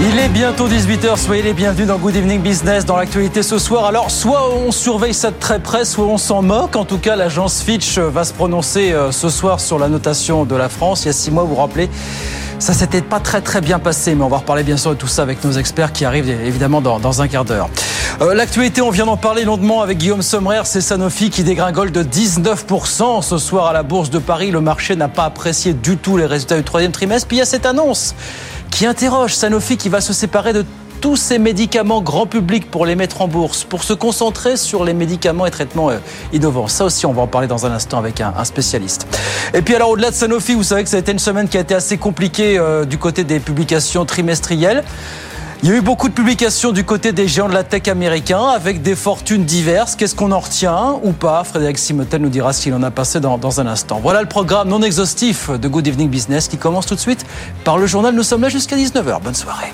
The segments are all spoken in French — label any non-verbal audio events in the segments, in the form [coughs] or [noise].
Il est bientôt 18h, soyez les bienvenus dans Good Evening Business, dans l'actualité ce soir. Alors, soit on surveille ça de très près, soit on s'en moque. En tout cas, l'agence Fitch va se prononcer euh, ce soir sur la notation de la France. Il y a six mois, vous vous rappelez, ça s'était pas très très bien passé, mais on va reparler bien sûr de tout ça avec nos experts qui arrivent évidemment dans, dans un quart d'heure. Euh, L'actualité, on vient d'en parler longuement avec Guillaume Sommerer, c'est Sanofi qui dégringole de 19% ce soir à la Bourse de Paris. Le marché n'a pas apprécié du tout les résultats du troisième trimestre. Puis il y a cette annonce qui interroge Sanofi qui va se séparer de tous ces médicaments grand public pour les mettre en bourse, pour se concentrer sur les médicaments et traitements euh, innovants. Ça aussi, on va en parler dans un instant avec un, spécialiste. Et puis alors, au-delà de Sanofi, vous savez que ça a été une semaine qui a été assez compliquée euh, du côté des publications trimestrielles. Il y a eu beaucoup de publications du côté des géants de la tech américains avec des fortunes diverses. Qu'est-ce qu'on en retient ou pas? Frédéric Simotel nous dira s'il en a passé dans, dans, un instant. Voilà le programme non exhaustif de Good Evening Business qui commence tout de suite par le journal. Nous sommes là jusqu'à 19h. Bonne soirée.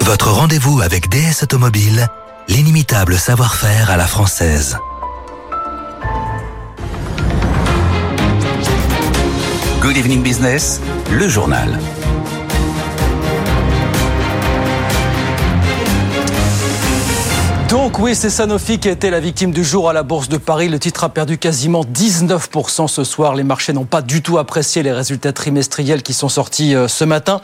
Votre rendez-vous avec DS Automobile, l'inimitable savoir-faire à la française. Good Evening Business, le journal. Donc oui, c'est Sanofi qui a été la victime du jour à la Bourse de Paris. Le titre a perdu quasiment 19% ce soir. Les marchés n'ont pas du tout apprécié les résultats trimestriels qui sont sortis euh, ce matin.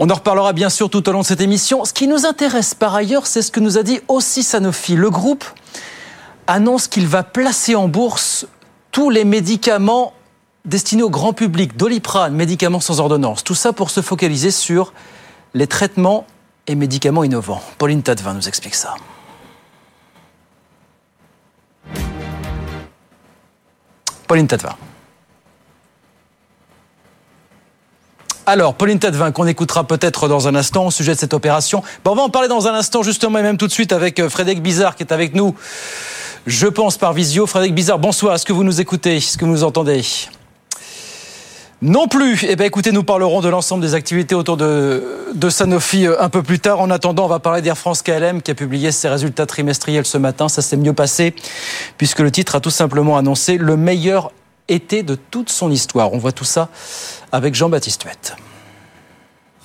On en reparlera bien sûr tout au long de cette émission. Ce qui nous intéresse par ailleurs, c'est ce que nous a dit aussi Sanofi. Le groupe annonce qu'il va placer en bourse tous les médicaments destinés au grand public, Doliprane, médicaments sans ordonnance. Tout ça pour se focaliser sur les traitements et médicaments innovants. Pauline Tadevin nous explique ça. Pauline Tadevin. Alors, Pauline Tadevin, qu'on écoutera peut-être dans un instant au sujet de cette opération. On va en parler dans un instant, justement, et même tout de suite avec euh, Frédéric Bizarre qui est avec nous, je pense, par visio. Frédéric Bizarre, bonsoir. Est-ce que vous nous écoutez? Est-ce que vous nous entendez? Non plus. Eh bien, écoutez, nous parlerons de l'ensemble des activités autour de, Sanofi un peu plus tard. En attendant, on va parler d'Air France KLM qui a publié ses résultats trimestriels ce matin. Ça s'est mieux passé puisque le titre a tout simplement annoncé le meilleur été de toute son histoire. On voit tout ça avec Jean-Baptiste Huette.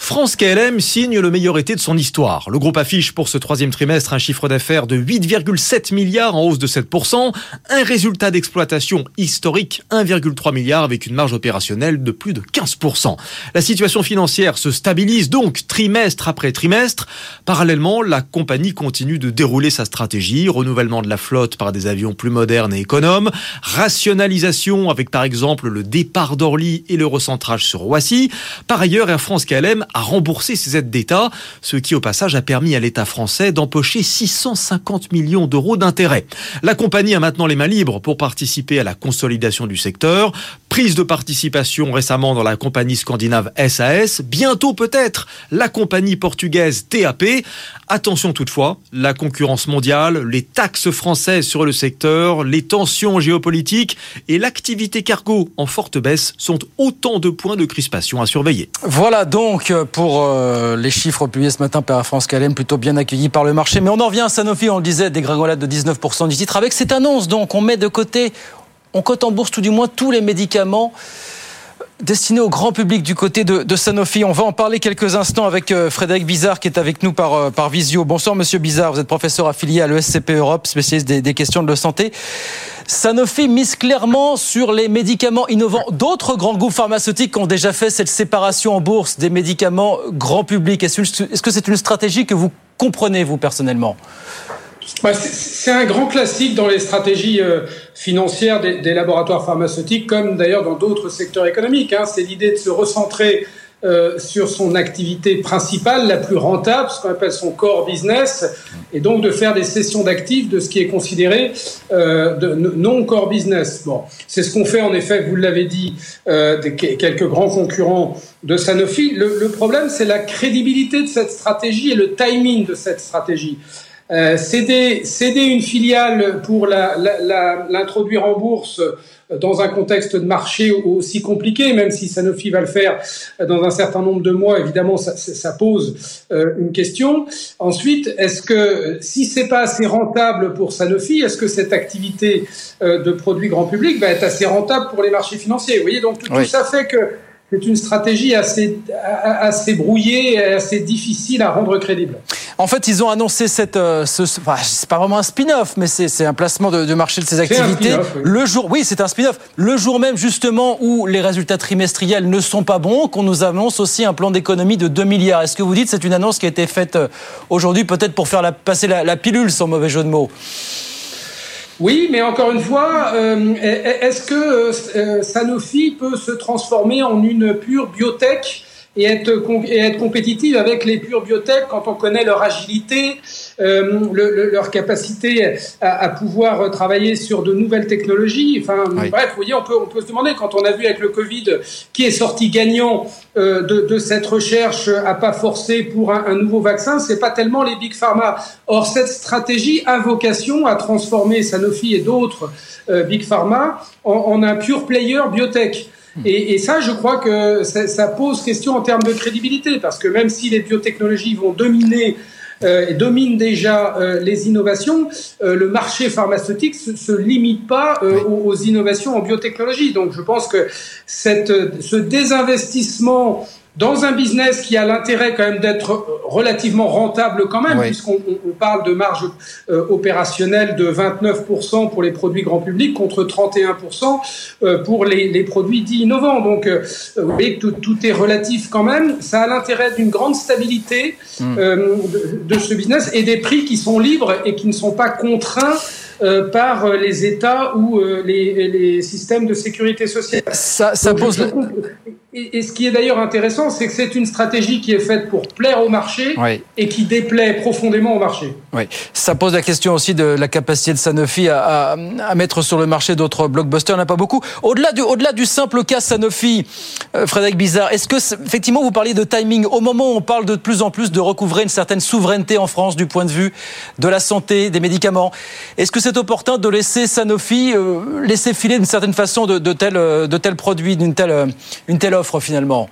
France KLM signe le meilleur été de son histoire. Le groupe affiche pour ce troisième trimestre un chiffre d'affaires de 8,7 milliards en hausse de 7%, un résultat d'exploitation historique 1,3 milliard avec une marge opérationnelle de plus de 15%. La situation financière se stabilise donc trimestre après trimestre. Parallèlement, la compagnie continue de dérouler sa stratégie, renouvellement de la flotte par des avions plus modernes et économes, rationalisation avec par exemple le départ d'Orly et le recentrage sur Roissy. Par ailleurs, Air France KLM a remboursé ses aides d'État, ce qui au passage a permis à l'État français d'empocher 650 millions d'euros d'intérêts. La compagnie a maintenant les mains libres pour participer à la consolidation du secteur, prise de participation récemment dans la compagnie scandinave SAS, bientôt peut-être la compagnie portugaise TAP. Attention toutefois, la concurrence mondiale, les taxes françaises sur le secteur, les tensions géopolitiques et l'activité cargo en forte baisse sont autant de points de crispation à surveiller. Voilà donc pour euh, les chiffres publiés ce matin par France KLM, plutôt bien accueillis par le marché. Mais on en revient à Sanofi, on le disait, des gringolades de 19% du titre. Avec cette annonce, donc, on met de côté, on cote en bourse tout du moins tous les médicaments destinés au grand public du côté de, Sanofi. On va en parler quelques instants avec euh, Frédéric Bizarre qui est avec nous par, euh, par visio. Bonsoir Monsieur Bizarre, vous êtes professeur affilié à l'ESCP Europe, spécialiste des, questions de santé. Sanofi mise clairement sur les médicaments innovants. D'autres grands groupes pharmaceutiques ont déjà fait cette séparation en bourse des médicaments grand public. Est-ce que c'est une stratégie que vous comprenez, vous, personnellement? C'est un grand classique dans les stratégies euh, financières des, laboratoires pharmaceutiques, comme d'ailleurs dans d'autres secteurs économiques. Hein. C'est l'idée de se recentrer euh, sur son activité principale, la plus rentable, ce qu'on appelle son core business, et donc de faire des sessions d'actifs de ce qui est considéré euh, de non core business. Bon, c'est ce qu'on fait en effet, vous l'avez dit, quelques grands concurrents de Sanofi. Le problème, c'est la crédibilité de cette stratégie et le timing de cette stratégie. Euh, céder, céder, une filiale pour l'introduire la, la, en bourse dans un contexte de marché aussi compliqué, même si Sanofi va le faire dans un certain nombre de mois, évidemment, ça, ça pose euh, une question. Ensuite, est-ce que si c'est pas assez rentable pour Sanofi, est-ce que cette activité euh, de produits grand public va être assez rentable pour les marchés financiers? Vous voyez, donc tout ça fait que c'est une stratégie assez, assez brouillée et assez difficile à rendre crédible. En fait, ils ont annoncé cette, euh, ce, enfin, c'est pas vraiment un spin-off, mais c'est un placement de, marché de ces activités. Le jour, oui, c'est un spin-off. Le jour même, justement, où les résultats trimestriels ne sont pas bons, qu'on nous annonce aussi un plan d'économie de 2 milliards. Est-ce que vous dites c'est une annonce qui a été faite euh, aujourd'hui, peut-être pour faire la, passer la, la pilule, sans mauvais jeu de mots? Oui, mais encore une fois, euh, est-ce que euh, Sanofi peut se transformer en une pure biotech et être, et être compétitive avec les pures biotech quand on connaît leur agilité, euh, le, leur capacité à, à, pouvoir travailler sur de nouvelles technologies. Enfin, bref, vous voyez, on peut, on peut se demander quand on a vu avec le Covid qui est sorti gagnant euh, de, de, cette recherche à pas forcer pour un, un nouveau vaccin, c'est pas tellement les big pharma. Or, cette stratégie a vocation à transformer Sanofi et d'autres euh, big pharma en, en un pure player biotech. Et, et, ça, je crois que ça, ça, pose question en termes de crédibilité, parce que même si les biotechnologies vont dominer euh, et dominent déjà euh, les innovations, euh, le marché pharmaceutique se, se limite pas euh, aux, aux, innovations en biotechnologie. Donc, je pense que cette, ce désinvestissement dans un business qui a l'intérêt quand même d'être relativement rentable quand même, puisqu'on on parle de marge euh, opérationnelle de 29% pour les produits grand public contre 31% euh, pour les, les, produits dits innovants. Donc, euh, vous voyez que tout, tout, est relatif quand même. Ça a l'intérêt d'une grande stabilité mmh. de, de, ce business et des prix qui sont libres et qui ne sont pas contraints euh, par euh, les États ou euh, les, les, systèmes de sécurité sociale. Ça, ça pose. Et, et, ce qui est d'ailleurs intéressant, c'est que c'est une stratégie qui est faite pour plaire au marché oui. et qui déplaît profondément au marché. Oui, ça pose la question aussi de la capacité de Sanofi à, à, à mettre sur le marché d'autres blockbusters. Il n'y en a pas beaucoup. Au-delà du, au-delà du simple cas Sanofi, euh, Frédéric Bizarre, est-ce que effectivement vous parliez de timing au moment où on parle de plus en plus de recouvrer une certaine souveraineté en France du point de vue de la santé, des médicaments, est-ce que c'est opportun de laisser Sanofi euh, laisser filer d'une certaine façon de, tels de tel produits, d'une telle une telle offre finalement?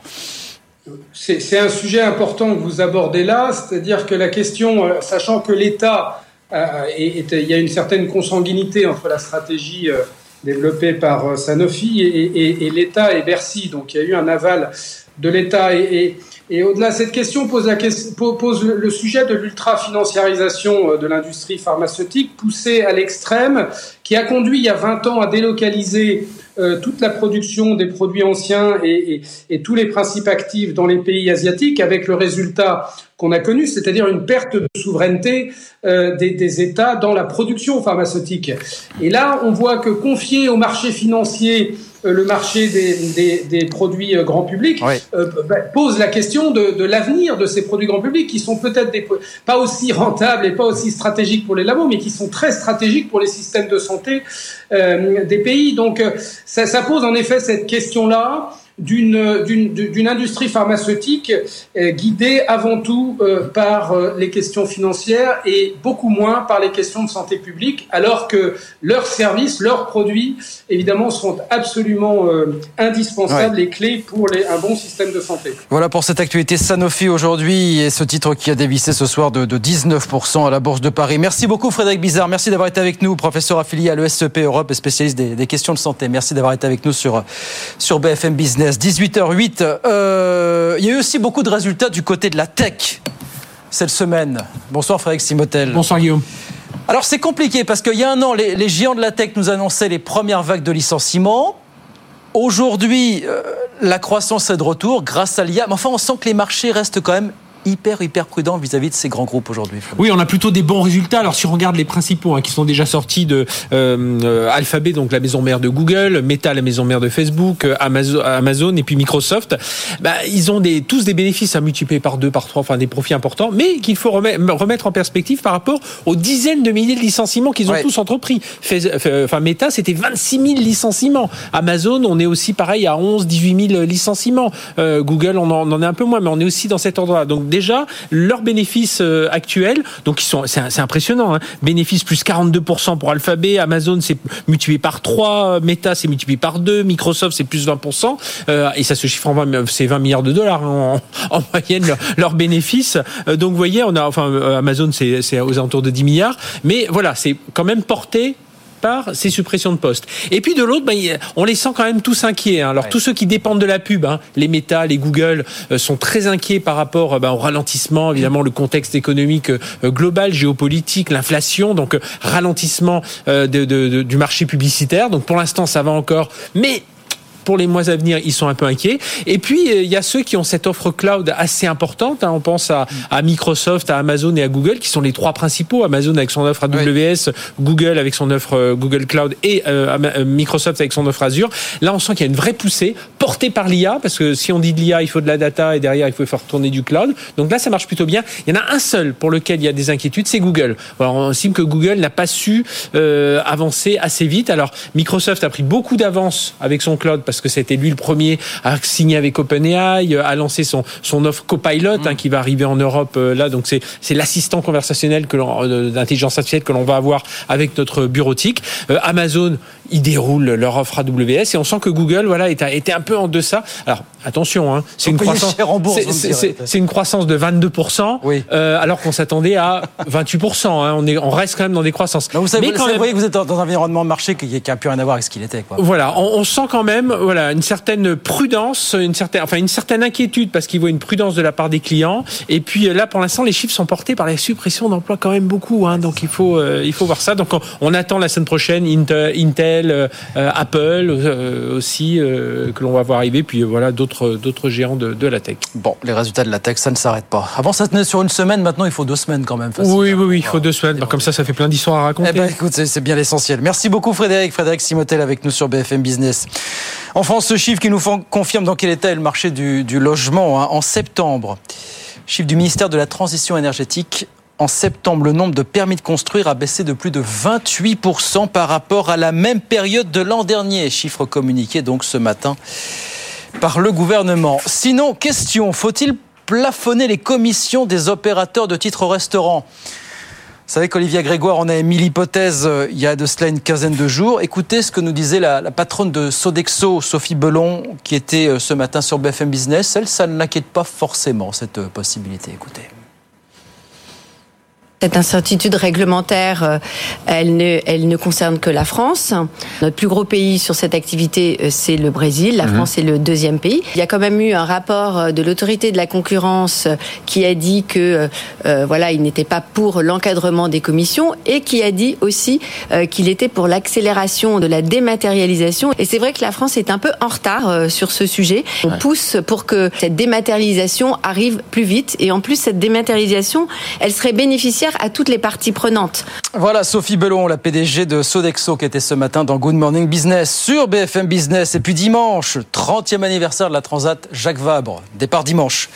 C'est un sujet important que vous abordez là, c'est-à-dire que la question, euh, sachant que l'État, euh, il y a une certaine consanguinité entre la stratégie euh, développée par Sanofi et l'État et Bercy, donc il y a eu un aval de l'État et, et au-delà, cette question pose, la, pose le sujet de l'ultra-financiarisation de l'industrie pharmaceutique poussée à l'extrême, qui a conduit il y a 20 ans à délocaliser euh, toute la production des produits anciens et, tous les principes actifs dans les pays asiatiques, avec le résultat qu'on a connu, c'est-à-dire une perte de souveraineté euh, des, des, États dans la production pharmaceutique. Et là, on voit que confier au marché financier euh, le marché des, des, des produits euh, grand public oui. euh, bah, pose la question de, de l'avenir de ces produits grand public qui sont peut-être pas aussi rentables et pas aussi stratégiques pour les labos, mais qui sont très stratégiques pour les systèmes de santé euh, des pays. Donc ça, ça, pose en effet cette question-là d'une industrie pharmaceutique euh, guidée avant tout euh, par euh, les questions financières et beaucoup moins par les questions de santé publique, alors que leurs services, leurs produits, évidemment, sont absolument indispensables ouais. et clés pour les, un bon système de santé. Voilà pour cette actualité Sanofi aujourd'hui et ce titre qui a dévissé ce soir de, de 19% à la Bourse de Paris. Merci beaucoup Frédéric Bizarre, merci d'avoir été avec nous, professeur affilié à l'ESCP Europe et spécialiste des, des questions de santé. Merci d'avoir été avec nous sur, sur BFM Business. 18h08. Euh, il y a eu aussi beaucoup de résultats du côté de la tech cette semaine. Bonsoir Frédéric Simotel. Bonsoir Guillaume. Alors c'est compliqué parce qu'il y a un an, les, les, géants de la tech nous annonçaient les premières vagues de licenciements. Aujourd'hui, euh, la croissance est de retour grâce à l'IA. Mais enfin, on sent que les marchés restent quand même hyper, hyper prudent vis-à-vis de ces grands groupes aujourd'hui. Oui, on a plutôt des bons résultats. Alors, si on regarde les principaux hein, qui sont déjà sortis de euh, Alphabet, donc la maison mère de Google, Meta, la maison mère de Facebook, euh, Amazon, Amazon et puis Microsoft, bah, ils ont des, tous des bénéfices à multiplier par deux, par trois, enfin des profits importants, mais qu'il faut remettre en perspective par rapport aux dizaines de milliers de licenciements qu'ils ont tous entrepris. Enfin, Meta, c'était 26 000 licenciements. Amazon, on est aussi pareil à 11, 18 000 licenciements. Euh, Google, on en, on en, est un peu moins, mais on est aussi dans cet ordre-là. Donc déjà, leurs bénéfices euh, actuels, donc ils sont, c'est impressionnant. Hein. Bénéfices plus 42% pour Alphabet, Amazon c'est multiplié par 3, Meta c'est multiplié par 2, Microsoft c'est plus 20%, euh, et ça se chiffre en 20, c'est 20 milliards de dollars hein, en, [laughs] moyenne leurs bénéfices. Euh, donc vous voyez, on a, enfin Amazon c'est aux alentours de 10 milliards, mais voilà, c'est quand même porté par ces suppressions de postes. Et puis de l'autre, ben, on les sent quand même tous inquiets. Hein. Alors tous ceux qui dépendent de la pub, hein, les Meta, les Google, euh, sont très inquiets par rapport euh, ben, au ralentissement, évidemment le contexte économique euh, global, géopolitique, l'inflation, donc ralentissement du marché publicitaire. Donc pour l'instant, ça va encore, mais pour les mois à venir, ils sont un peu inquiets. Et puis, euh, il y a ceux qui ont cette offre cloud assez importante. Hein. On pense à, Microsoft, à Amazon et à Google, qui sont les trois principaux. Amazon avec son offre AWS, Google avec son offre euh, Google Cloud et euh, Microsoft avec son offre Azure. Là, on sent qu'il y a une vraie poussée portée par l'IA, parce que si on dit de l'IA, il faut de la data et derrière, il faut faire tourner du cloud. Donc là, ça marche plutôt bien. Il y en a un seul pour lequel il y a des inquiétudes, c'est Google. Alors, on estime que Google n'a pas su avancer assez vite. Alors, Microsoft a pris beaucoup d'avance avec son cloud parce que c'était lui le premier à signer avec OpenAI, à lancer son, son offre Copilot hein, mm. qui va arriver en Europe euh, là. Donc c'est c'est l'assistant conversationnel que euh, d'intelligence artificielle que l'on va avoir avec notre bureautique. Euh, Amazon, ils déroulent leur offre AWS et on sent que Google voilà était un peu en deçà. Alors attention, hein, c'est une croissance c'est une croissance de 22% alors qu'on s'attendait à 28 hein, On est on reste quand même dans des croissances. vous savez, Mais quand vous voyez que vous êtes dans un environnement de marché qui n'a plus rien à voir avec ce qu'il était. Quoi. Voilà, on, on, sent quand même voilà une certaine prudence, une certaine, enfin une certaine inquiétude parce qu'il voit une prudence de la part des clients. Et puis euh, là, pour l'instant, les chiffres sont portés par la suppression d'emplois quand même beaucoup. Hein, donc il faut, euh, il faut voir ça. Donc on, attend la semaine prochaine Intel, euh, Apple aussi que l'on va voir arriver. Puis voilà d'autres, d'autres géants de, de, la tech. Bon, les résultats de la tech, ça ne s'arrête pas. Avant, ça tenait sur une semaine. Maintenant, il faut deux semaines quand même. Oui, oui, oui, il faut deux semaines. comme ça, ça fait plein d'histoires à raconter. Eh ben, écoute, c'est bien l'essentiel. Merci beaucoup, Frédéric. Frédéric Simotel avec nous sur BFM Business. En France, ce chiffre qui nous confirme dans quel état est le marché du, logement hein. en septembre. Chiffre du ministère de la Transition énergétique. En septembre, le nombre de permis de construire a baissé de plus de 28% par rapport à la même période de l'an dernier. Chiffre communiqué donc ce matin par le gouvernement. Sinon, question, faut-il plafonner les commissions des opérateurs de titres restaurants vous savez qu'Olivia Grégoire, on a émis l'hypothèse euh, il y a de cela une quinzaine de jours. Écoutez ce que nous disait la, la patronne de Sodexo, Sophie Belon, qui était euh, ce matin sur BFM Business. Elle, ça ne l'inquiète pas forcément, cette euh, possibilité. Écoutez. Cette incertitude réglementaire, euh, elle ne, elle ne concerne que la France. Notre plus gros pays sur cette activité, euh, c'est le Brésil. La mhm. France est le deuxième pays. Il y a quand même eu un rapport euh, de l'autorité de la concurrence qui a dit que voilà, il n'était pas pour l'encadrement des commissions et qui a dit aussi qu'il était pour l'accélération de la dématérialisation. Et c'est vrai que la France est un peu en retard sur ce sujet. On pousse pour que cette dématérialisation arrive plus vite. Et en plus, cette dématérialisation, elle serait bénéficiaire à toutes les parties prenantes. Voilà Sophie Belon, la PDG de Sodexo, qui était ce matin dans Good Morning Business sur BFM Business. Et puis dimanche, 30e anniversaire de la Transat Jacques Vabre. Départ dimanche.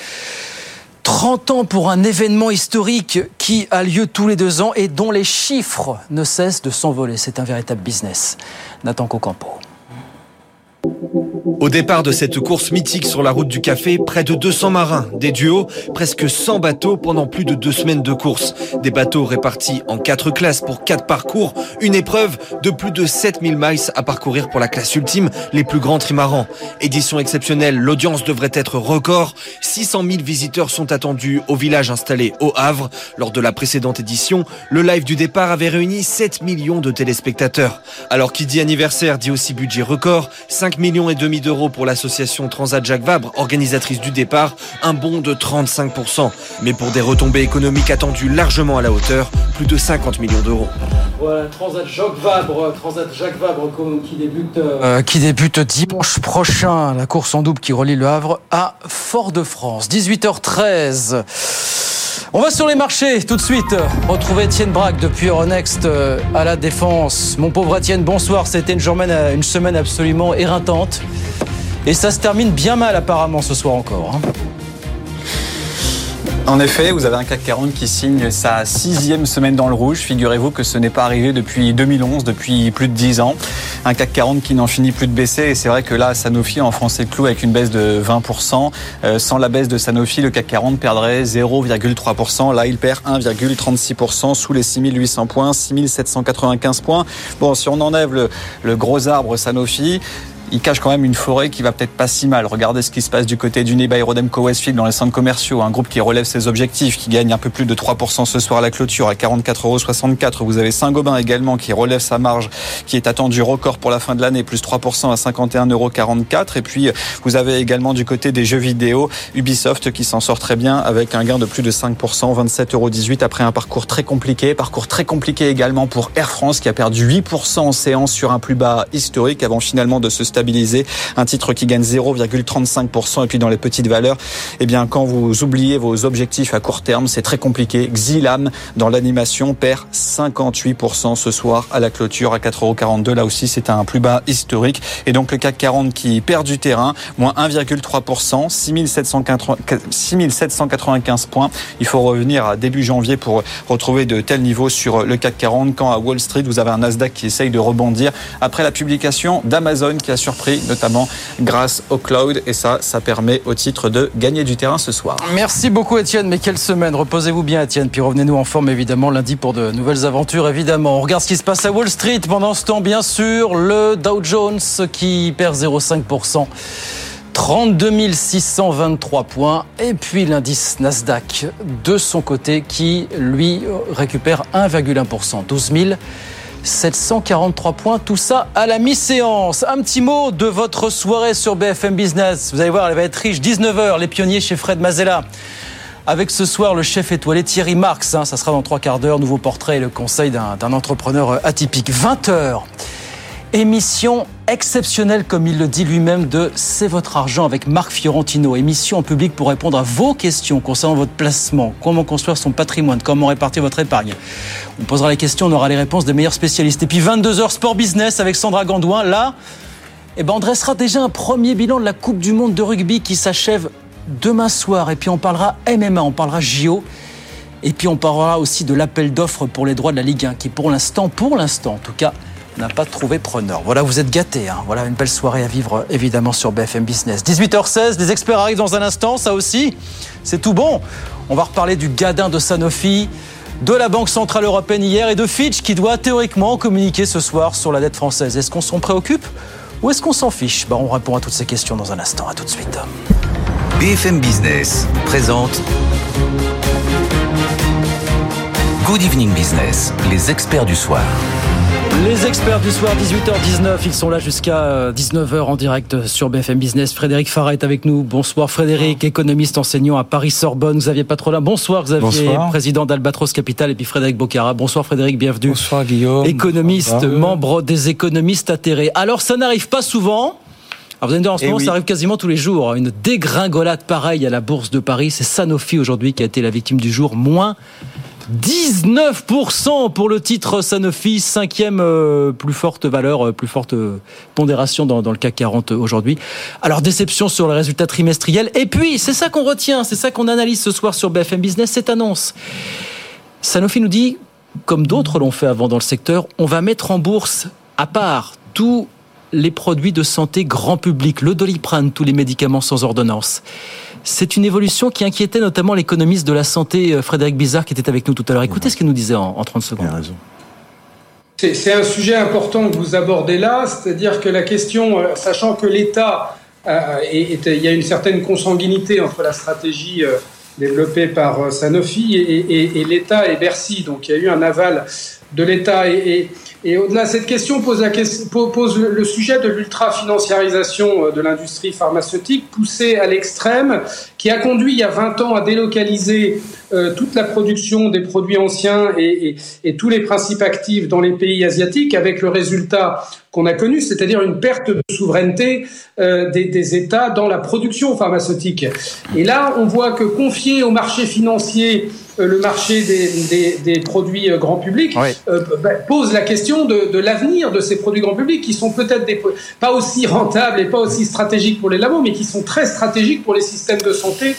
30 ans pour un événement historique qui a lieu tous les deux ans et dont les chiffres ne cessent de s'envoler. C'est un véritable business. Nathan Cocampo. Au départ de cette course mythique sur la route du café, près de 200 marins, des duos, presque 100 bateaux pendant plus de deux semaines de course. Des bateaux répartis en quatre classes pour quatre parcours, une épreuve de plus de 7000 miles à parcourir pour la classe ultime, les plus grands trimarans. Édition exceptionnelle, l'audience devrait être record. 600 000 visiteurs sont attendus au village installé au Havre. Lors de la précédente édition, le live du départ avait réuni 7 millions de téléspectateurs. Alors qui dit anniversaire dit aussi budget record, 5 millions et demi d'euros pour l'association Transat Jacques Vabre, organisatrice du départ, un bond de 35%. Mais pour des retombées économiques attendues largement à la hauteur, plus de 50 millions d'euros. Voilà, Transat Jacques Vabre, Transat Jacques Vabre qui débute, euh, qui débute dimanche prochain. La course en double qui relie le Havre à Fort-de-France. 18h13. On va sur les marchés tout de suite. Retrouver Étienne Braque depuis Euronext euh, à la Défense. Mon pauvre Étienne, bonsoir. C'était une, une semaine absolument éreintante. Et ça se termine bien mal apparemment ce soir encore. Hein. En effet, vous avez un CAC 40 qui signe sa sixième semaine dans le rouge. Figurez-vous que ce n'est pas arrivé depuis 2011, depuis plus de dix ans. Un CAC 40 qui n'en finit plus de baisser. Et c'est vrai que là, Sanofi enfoncé le clou avec une baisse de 20%. Euh, sans la baisse de Sanofi, le CAC 40 perdrait 0,3%. Là, il perd 1,36% sous les 6800 points, 6795 points. Bon, si on enlève le, le gros arbre Sanofi, il cache quand même une forêt qui va peut-être pas si mal. Regardez ce qui se passe du côté du Neba Rodemco Westfield dans les centres commerciaux, un groupe qui relève ses objectifs, qui gagne un peu plus de 3% ce soir à la clôture à 44,64 euros. Vous avez Saint-Gobain également qui relève sa marge, qui est attendu record pour la fin de l'année, plus 3% à 51,44 euros. Et puis vous avez également du côté des jeux vidéo Ubisoft qui s'en sort très bien avec un gain de plus de 5%, 27,18 euros après un parcours très compliqué. Parcours très compliqué également pour Air France qui a perdu 8% en séance sur un plus bas historique avant finalement de se stabiliser un titre qui gagne 0,35%. Et puis dans les petites valeurs, eh bien, quand vous oubliez vos objectifs à court terme, c'est très compliqué. Xilam, dans l'animation, perd 58% ce soir à la clôture à 4,42€. Là aussi, c'est un plus bas historique. Et donc le CAC 40 qui perd du terrain, moins 1,3%, 6795 points. Il faut revenir à début janvier pour retrouver de tels niveaux sur le CAC 40. Quand à Wall Street, vous avez un Nasdaq qui essaye de rebondir après la publication d'Amazon qui a surpris, notamment grâce au cloud. Et ça, ça permet au titre de gagner du terrain ce soir. Merci beaucoup, Étienne. Mais quelle semaine. Reposez-vous bien, Étienne. Puis revenez-nous en forme, évidemment, lundi pour de nouvelles aventures, évidemment. On regarde ce qui se passe à Wall Street. Pendant ce temps, bien sûr, le Dow Jones qui perd 0,5%. 32 623 points. Et puis l'indice Nasdaq de son côté qui, lui, récupère 1,1%. 12 000. 743 points, tout ça à la mi-séance. Un petit mot de votre soirée sur BFM Business. Vous allez voir, elle va être riche. 19h, les pionniers chez Fred Mazella. Avec ce soir le chef étoilé Thierry Marx, hein, ça sera dans trois quarts d'heure, nouveau portrait et le conseil d'un entrepreneur atypique. 20h, Émission exceptionnelle, comme il le dit lui-même, de C'est votre argent avec Marc Fiorentino. Émission en public pour répondre à vos questions concernant votre placement, comment construire son patrimoine, comment répartir votre épargne. On posera les questions, on aura les réponses des meilleurs spécialistes. Et puis 22h Sport Business avec Sandra Gandouin. Là, eh ben on dressera déjà un premier bilan de la Coupe du Monde de rugby qui s'achève demain soir. Et puis on parlera MMA, on parlera JO. Et puis on parlera aussi de l'appel d'offres pour les droits de la Ligue 1 qui pour l'instant, pour l'instant en tout cas, n'a pas trouvé preneur. Voilà, vous êtes gâtés. Hein. Voilà une belle soirée à vivre évidemment sur BFM Business. 18h16, les experts arrivent dans un instant, ça aussi, c'est tout bon. On va reparler du gadin de Sanofi, de la Banque Centrale Européenne hier et de Fitch qui doit théoriquement communiquer ce soir sur la dette française. Est-ce qu'on s'en préoccupe ou est-ce qu'on s'en fiche? Bah, On répond à toutes ces questions dans un instant. À tout de suite. BFM Business présente Good Evening Business, les experts du soir. Les experts du soir, 18h19, ils sont là jusqu'à 19h en direct sur BFM Business. Frédéric Farah est avec nous. Bonsoir Frédéric, économiste enseignant à Paris-Sorbonne. Xavier Patrola, bonsoir Xavier, président d'Albatros Capital. Et puis Frédéric Bocara, bonsoir Frédéric, bienvenue. Bonsoir Guillaume. Économiste, membre des économistes atterrés. Alors ça n'arrive pas souvent. Alors vous allez me dire, en ce eh moment, ça arrive quasiment tous les jours. Une dégringolade pareille à la Bourse de Paris. C'est Sanofi aujourd'hui qui a été la victime du jour. Moins 19% pour le titre Sanofi, cinquième euh, plus forte valeur, euh, plus forte euh, pondération dans, le CAC 40 aujourd'hui. Alors déception sur les résultats trimestriels. Et puis, c'est ça qu'on retient, c'est ça qu'on analyse ce soir sur BFM Business, cette annonce. Sanofi nous dit, comme d'autres l'ont fait avant dans le secteur, on va mettre en bourse à part tous les produits de santé grand public, le doliprane, tous les médicaments sans ordonnance. C'est une évolution qui inquiétait notamment l'économiste de la santé, euh, Frédéric Bizarre, qui était avec nous tout à l'heure. Écoutez ce qu'il nous disait en, 30 secondes. C'est un sujet important que vous abordez là, c'est-à-dire que la question, euh, sachant que l'État, euh, il y a une certaine consanguinité entre la stratégie développée par Sanofi et, et l'État et Bercy, donc il y a eu un aval de l'État. Et, et, au-delà, cette question pose, la, pose le sujet de l'ultra-financiarisation de l'industrie pharmaceutique poussée à l'extrême, qui a conduit il y a 20 ans à délocaliser toute la production des produits anciens et, tous les principes actifs dans les pays asiatiques, avec le résultat qu'on a connu, c'est-à-dire une perte de souveraineté euh, des, des, États dans la production pharmaceutique. Et là, on voit que confier au marché financier euh, le marché des, des, des produits euh, grand public euh, bah, pose la question de, de l'avenir de ces produits grand public qui sont peut-être pas aussi rentables et pas aussi stratégiques pour les labos, mais qui sont très stratégiques pour les systèmes de santé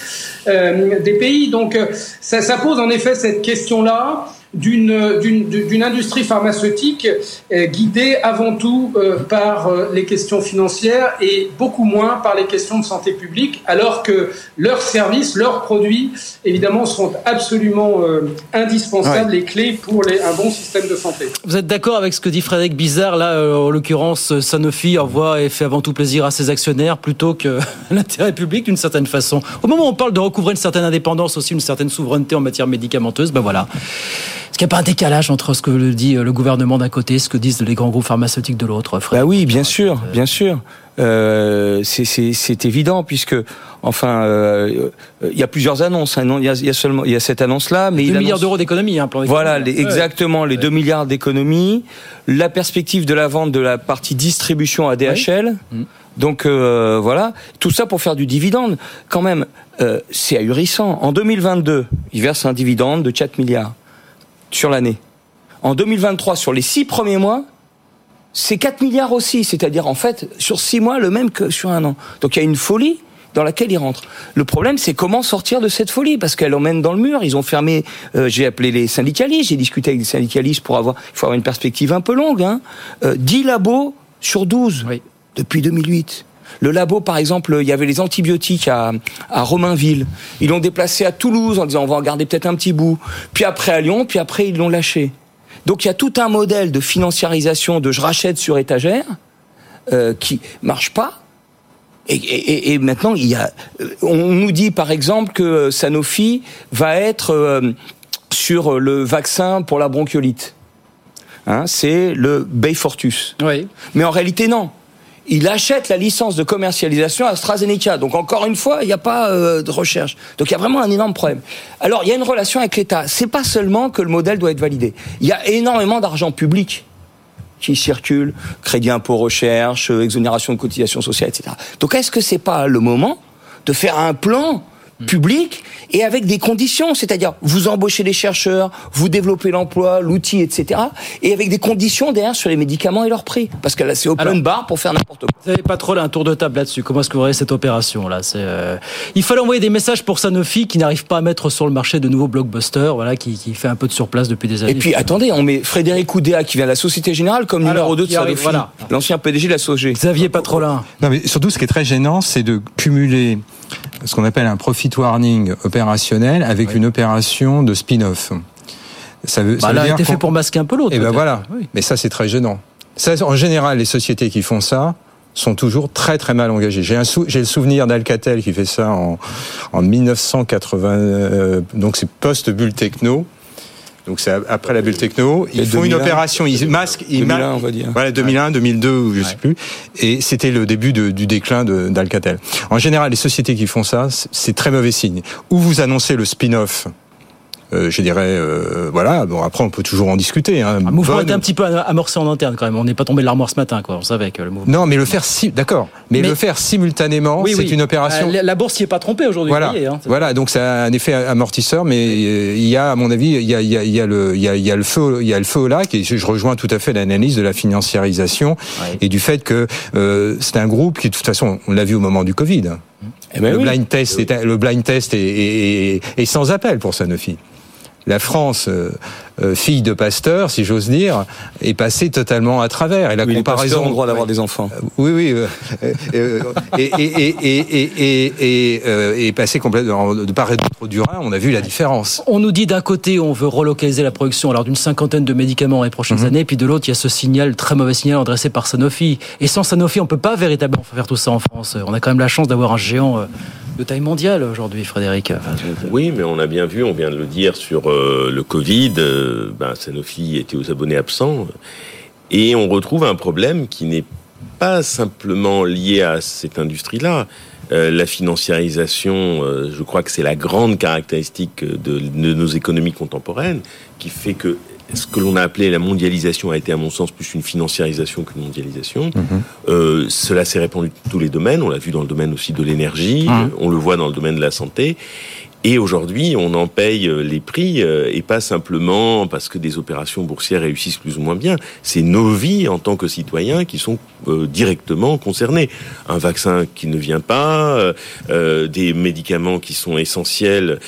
euh, des pays. Donc ça, ça pose en effet cette question-là d'une industrie pharmaceutique euh, guidée avant tout euh, par euh, les questions financières et beaucoup moins par les questions de santé publique, alors que leurs services, leurs produits, évidemment, sont absolument indispensables et clés pour les, un bon système de santé. Vous êtes d'accord avec ce que dit Frédéric Bizarre Là, en l'occurrence, Sanofi envoie et fait avant tout plaisir à ses actionnaires plutôt que [laughs] l'intérêt public d'une certaine façon. Au moment où on parle de recouvrer une certaine indépendance, aussi une certaine souveraineté en matière médicamenteuse, ben voilà. Est-ce qu'il n'y a pas un décalage entre ce que dit euh, le gouvernement d'un côté et ce que disent les grands groupes pharmaceutiques de l'autre Bah oui, bien sûr, bien sûr. Euh, c'est évident puisque enfin euh, il y a plusieurs annonces. Hein, il, y a, il y a seulement il y a cette annonce là, mais 2 milliards d'euros d'économie, hein, Voilà, les, exactement les 2 milliards d'économies, la perspective de la vente de la partie distribution à DHL. Mm. Donc euh, voilà, tout ça pour faire du dividende. Quand même, euh, c'est ahurissant. En 2022, ils versent un dividende de 4 milliards sur l'année. En 2023, sur les six premiers mois, c'est 4 milliards aussi, c'est-à-dire en fait sur six mois le même que sur un an. Donc il y a une folie dans laquelle ils rentrent. Le problème, c'est comment sortir de cette folie, parce qu'elle emmène dans le mur. Ils ont fermé. Euh, j'ai appelé les syndicalistes, j'ai discuté avec des syndicalistes pour avoir. Il faut avoir une perspective un peu longue. Hein. 10 euh, labos sur 12 depuis 2008. Le labo, par exemple, il y avait les antibiotiques à, à Romainville. Ils l'ont déplacé à Toulouse en disant on va en garder peut-être un petit bout. Puis après à Lyon, puis après ils l'ont lâché. Donc il y a tout un modèle de financiarisation de je rachète sur étagère euh, qui marche pas. Et, et, et, maintenant, il y a, euh, on nous dit par exemple que Sanofi va être euh, sur le vaccin pour la bronchiolite. Hein, c'est le Beyfortus. Oui. Mais en réalité, non il achète la licence de commercialisation à AstraZeneca. Donc encore une fois, il n'y a pas euh, de recherche. Donc il y a vraiment un énorme problème. Alors il y a une relation avec l'État. C'est pas seulement que le modèle doit être validé. Il y a énormément d'argent public qui circule, crédit impôt recherche, exonération de cotisation sociale, etc. Donc est-ce que c'est pas le moment de faire un plan. Public et avec des conditions, c'est-à-dire vous embauchez les chercheurs, vous développez l'emploi, l'outil, etc. Et avec des conditions derrière sur les médicaments et leur prix, parce que là c'est open bar pour faire n'importe quoi. Vous n'avez pas trop là, un tour de table là-dessus. Comment est-ce que vous voyez cette opération là C'est euh... il fallait envoyer des messages pour Sanofi qui n'arrive pas à mettre sur le marché de nouveaux blockbusters, voilà, qui, qui fait un peu de surplace depuis des années. Et puis attendez, on met Frédéric Oudéa qui vient de la Société Générale comme numéro 2 de Sanofi, voilà. l'ancien PDG de la SOG. Xavier Patrolin. Non mais surtout ce qui est très gênant, c'est de cumuler ce qu'on appelle un profit warning opérationnel avec une opération de spin-off. Ça veut, bah ça a été fait pour masquer un peu l'autre. Et eh ben voilà. Mais ça, c'est très gênant. Ça, en général, les sociétés qui font ça sont toujours très très mal engagées. J'ai j'ai le souvenir d'Alcatel qui fait ça en, en 1980, euh, donc c'est post bulle techno. Donc c'est après la bulle techno. Ils font une opération, ils masquent, ils 2001, on va dire. Voilà, 2001, 2002, je sais plus. Et c'était le début de, du déclin d'Alcatel. En général, les sociétés qui font ça, c'est très mauvais signe. Ou vous annoncez le spin-off euh, je dirais, euh, voilà. Bon, après, on peut toujours en discuter. Hein. Le mouvement était un petit peu amorcé en interne quand même. On n'est pas tombé de l'armoire ce matin, quoi. On savait que le mouvement. Non, mais le faire, si, d'accord. Mais, le faire simultanément, oui, c'est une opération. Euh, la bourse n'y est pas trompée aujourd'hui. Voilà. hein, voilà. Donc, c'est un effet amortisseur, mais il y a, à mon avis, il y a, il y a, il y a le, il y a, il y a le feu, il y a le feu au lac. Et je rejoins tout à fait l'analyse de la financiarisation et du fait que euh, c'est un groupe qui, de toute façon, on l'a vu au moment du Covid. Eh ben le, blind test est, le blind test est, est, est sans appel pour Sanofi la France, euh, euh, fille de pasteur, si j'ose dire, est passée totalement à travers. Et la comparaison. Les ont le droit d'avoir des enfants. Euh, oui, oui. [laughs] et, et, et, et, passée complètement de part et d'autre du Rhin, on a vu la différence. On nous dit d'un côté, on veut relocaliser la production alors d'une cinquantaine de médicaments les prochaines mhm. années, puis de l'autre, il y a ce signal, très mauvais signal adressé par Sanofi. Et sans Sanofi, on peut pas véritablement faire tout ça en France. On a quand même la chance d'avoir un géant de taille mondiale aujourd'hui, Frédéric. Oui, mais on a bien vu, on vient de le dire sur euh, le Covid, euh, ben, Sanofi était aux abonnés absents. Et on retrouve un problème qui n'est pas simplement lié à cette industrie-là. Euh, la financiarisation, euh, je crois que c'est la grande caractéristique de, de, nos économies contemporaines qui fait que ce que l'on a appelé la mondialisation a été à mon sens plus une financiarisation qu'une mondialisation. Mhm. Euh, cela s'est répandu dans tous les domaines. On l'a vu dans le domaine aussi de l'énergie, Mhm. on le voit dans le domaine de la santé. Et aujourd'hui, on en paye euh, les prix, euh, et pas simplement parce que des opérations boursières réussissent plus ou moins bien. C'est nos vies en tant que citoyens qui sont euh, directement concernés. Un vaccin qui ne vient pas, des médicaments qui sont essentiels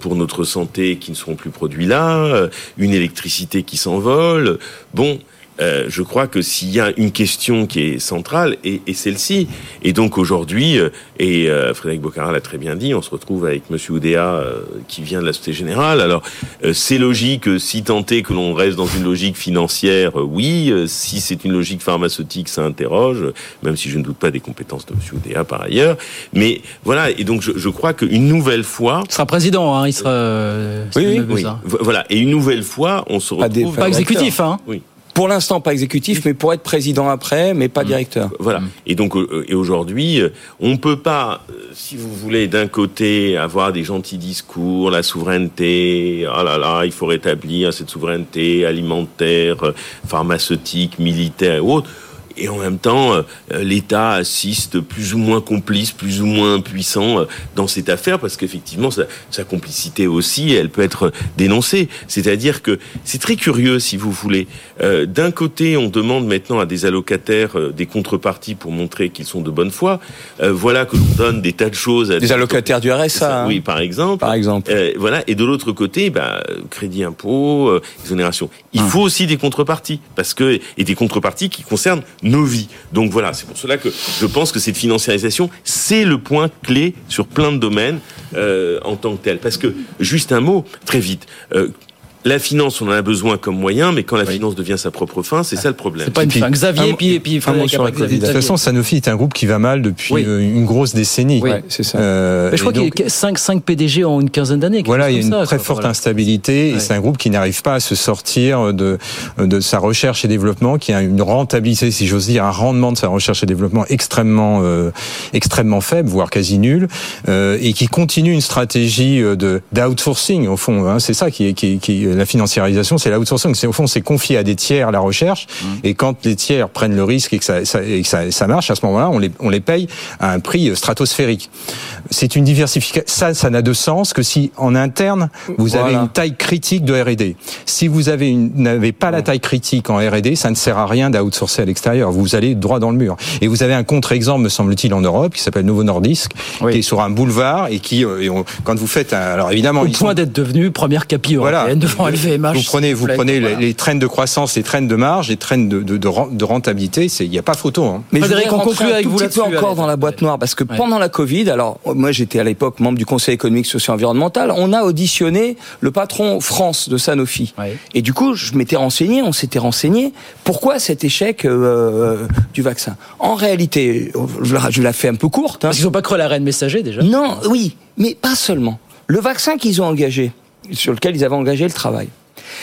pour notre santé qui ne seront plus produits là, une électricité qui s'envole. Bon. Euh, je crois que s'il y a une question qui est centrale, et, et celle-ci, et donc aujourd'hui, euh, et euh, Frédéric Bocara l'a très bien dit, on se retrouve avec Monsieur Oudéa euh, qui vient de la Société Générale. Alors, euh, c'est logique, euh, si tant est que l'on reste dans une logique financière, euh, oui. Euh, si c'est une logique pharmaceutique, ça interroge, même si je ne doute pas des compétences de Monsieur Oudéa par ailleurs. Mais voilà, et donc je, je crois qu'une nouvelle fois... Il sera président, hein, il sera... euh, Oui, si oui, oui. Voilà, et une nouvelle fois, on se retrouve... Pas exécutif, hein Oui. Pour l'instant, pas exécutif, mais pour être président après, mais pas directeur. Voilà. Et donc, euh, et aujourd'hui, euh, on peut pas, euh, si vous voulez, d'un côté avoir des gentils discours, la souveraineté, ah là là, il faut rétablir cette souveraineté alimentaire, euh, pharmaceutique, militaire et autres. Et en même temps, euh, l'État assiste plus ou moins complice, plus ou moins puissant euh, dans cette affaire, parce qu'effectivement, sa, sa complicité aussi, elle peut être dénoncée. C'est-à-dire que c'est très curieux, si vous voulez. Euh, D'un côté, on demande maintenant à des allocataires euh, des contreparties pour montrer qu'ils sont de bonne foi. Euh, voilà que l'on donne des tas de choses à Des allocataires du RSA. hein. oui, par exemple. Par exemple. Euh, voilà. Et de l'autre côté, bah, crédit impôt, euh, exonération. Il faut aussi des contreparties parce que et des contreparties qui concernent nos vies. Donc voilà, c'est pour cela que je pense que cette financiarisation, c'est le point clé sur plein de domaines euh, en tant que tel. Parce que juste un mot, très vite. euh, la finance, on en a besoin comme moyen, mais quand la finance devient sa propre fin, c'est ça le problème. C'est pas une fin. Xavier, puis, et puis De Xavier. toute façon, Sanofi est un groupe qui va mal depuis Oui. euh, une grosse décennie. Oui. c'est ça. Euh, Mais je crois donc- qu'il y a 5, 5 PDG en une quinzaine d'années. Voilà, il y a une ça, très quoi. forte Voilà. instabilité et Ouais. c'est un groupe qui n'arrive pas à se sortir de, de sa recherche et développement, qui a une rentabilité, si j'ose dire, un rendement de sa recherche et développement extrêmement, euh, extrêmement faible, voire quasi nul, euh, et qui continue une stratégie de d'outsourcing au fond. Hein, c'est ça qui est, qui, est- qui est- la financiarisation, c'est l'outsourcing. C'est au fond, c'est confier à des tiers la recherche, et quand les tiers prennent le risque et que ça, ça- et que ça, ça marche, à ce moment-là, on les, on les paye à un prix stratosphérique. C'est une diversification. Ça, ça n'a de sens que si en interne vous avez une taille critique de R&D. Si vous avez n'avez pas la taille critique en R&D, ça ne sert à rien d'outsourcer à l'extérieur. Vous allez droit dans le mur. Et vous avez un contre-exemple, me semble-t-il, en Europe, qui s'appelle Novo Nordisk, qui est sur un boulevard et qui, euh, et on- quand vous faites, un, alors évidemment, Au point sont- d'être devenu première capi voilà. LVMH. Vous prenez, vous plaît. prenez les- Voilà. les, traînes de croissance, les traînes de marge, les traînes de, de, de, ren- de rentabilité. Il n'y a pas photo. Hein. Mais Frédéric, je voudrais on rentrer conclut un avec vous petit peu là-dessus, encore dans la boîte noire parce que Ouais. pendant la Covid, alors moi j'étais à l'époque membre du Conseil économique, social et environnemental, on a auditionné le patron France de Sanofi. Ouais. Et du coup, je m'étais renseigné, on s'était renseigné, pourquoi cet échec euh, du vaccin? En réalité, je la- je la fais un peu courte. hein. Parce qu'ils n'ont pas cru à la reine messager déjà. Non, oui, mais pas seulement. Le vaccin qu'ils ont engagé, sur lequel ils avaient engagé le travail,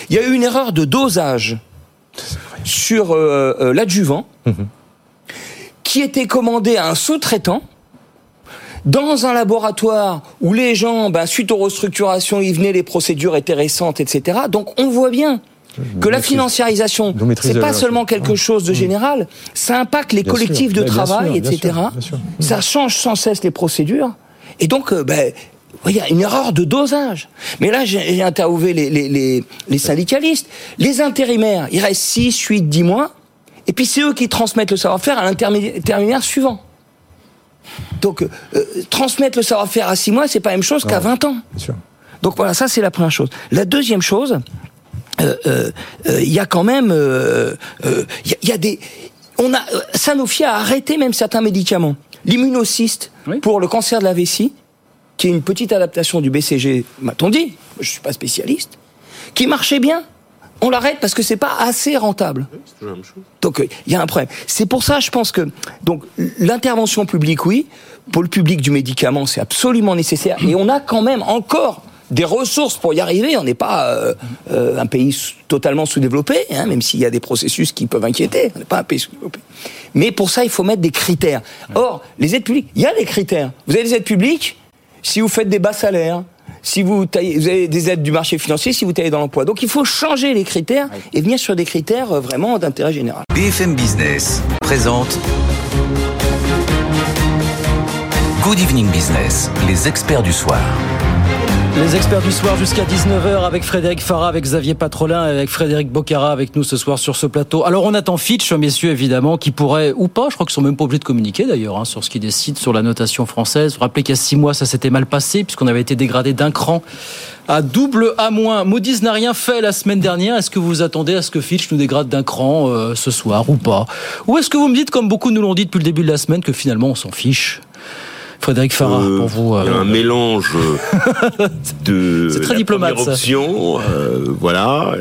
il y a eu une erreur de dosage sur euh, euh, l'adjuvant qui était commandé à un sous-traitant dans un laboratoire où les gens, ben, suite aux restructurations, ils venaient, les procédures étaient récentes, etc. Donc on voit bien que la financiarisation, c'est pas seulement quelque chose de général, ça impacte les Bien collectifs sûr. de bien travail, bien etc. sûr, bien sûr. Ça change sans cesse les procédures. Et donc, euh, ben, il y a une erreur de dosage. Mais là, j'ai interviewé les, les, les, les syndicalistes. Les intérimaires, il reste 6, 8, 10 mois. Et puis c'est eux qui transmettent le savoir-faire à l'intermédiaire suivant. Donc, euh, euh, transmettre le savoir-faire à 6 mois, c'est pas la même chose qu'à 20 ans. Bien sûr. Donc voilà, ça c'est la première chose. La deuxième chose, euh, euh, euh, il y a quand même, euh, euh, il y, a- il y a des, on a, euh, Sanofi a arrêté même certains médicaments. L'immunocyste Oui. pour le cancer de la vessie, qui est une petite adaptation du BCG, m'a-t-on dit, je suis pas spécialiste, qui marchait bien. on l'arrête parce que c'est pas assez rentable. Donc euh, il y a un problème. C'est pour ça, je pense que donc l'intervention publique, oui, pour le public du médicament, c'est absolument nécessaire. Et on a quand même encore des ressources pour y arriver. On n'est pas euh, euh, un pays totalement sous-développé, hein, même s'il y a des processus qui peuvent inquiéter. On n'est pas un pays sous-développé. Mais pour ça, il faut mettre des critères. Or, les aides publiques, il y a des critères. Vous avez des aides publiques si vous faites des bas salaires, si vous, taillez, vous avez des aides du marché financier, si vous taillez dans l'emploi. Donc il faut changer les critères et venir sur des critères euh, vraiment d'intérêt général. BFM Business présente Good Evening Business, les experts du soir. Les experts du soir jusqu'à 19h avec Frédéric Farah, avec Xavier Patrolin, avec Frédéric Bocara avec nous ce soir sur ce plateau. Alors on attend Fitch, messieurs évidemment, qui pourrait ou pas, je crois qu'ils sont même pas obligés de communiquer d'ailleurs hein, sur ce qu'ils décident sur la notation française. Vous rappelez qu'il y a six mois ça s'était mal passé puisqu'on avait été dégradé d'un cran à double A. Moody's n'a rien fait la semaine dernière. Est-ce que vous attendez à ce que Fitch nous dégrade d'un cran euh, ce soir ou pas? Ou est-ce que vous me dites, comme beaucoup nous l'ont dit depuis le début de la semaine, que finalement on s'en fiche? Frédéric Farah, Euh, pour vous. Il y a euh, un mélange [laughs] de C'est très la diplomate, première option, euh, voilà.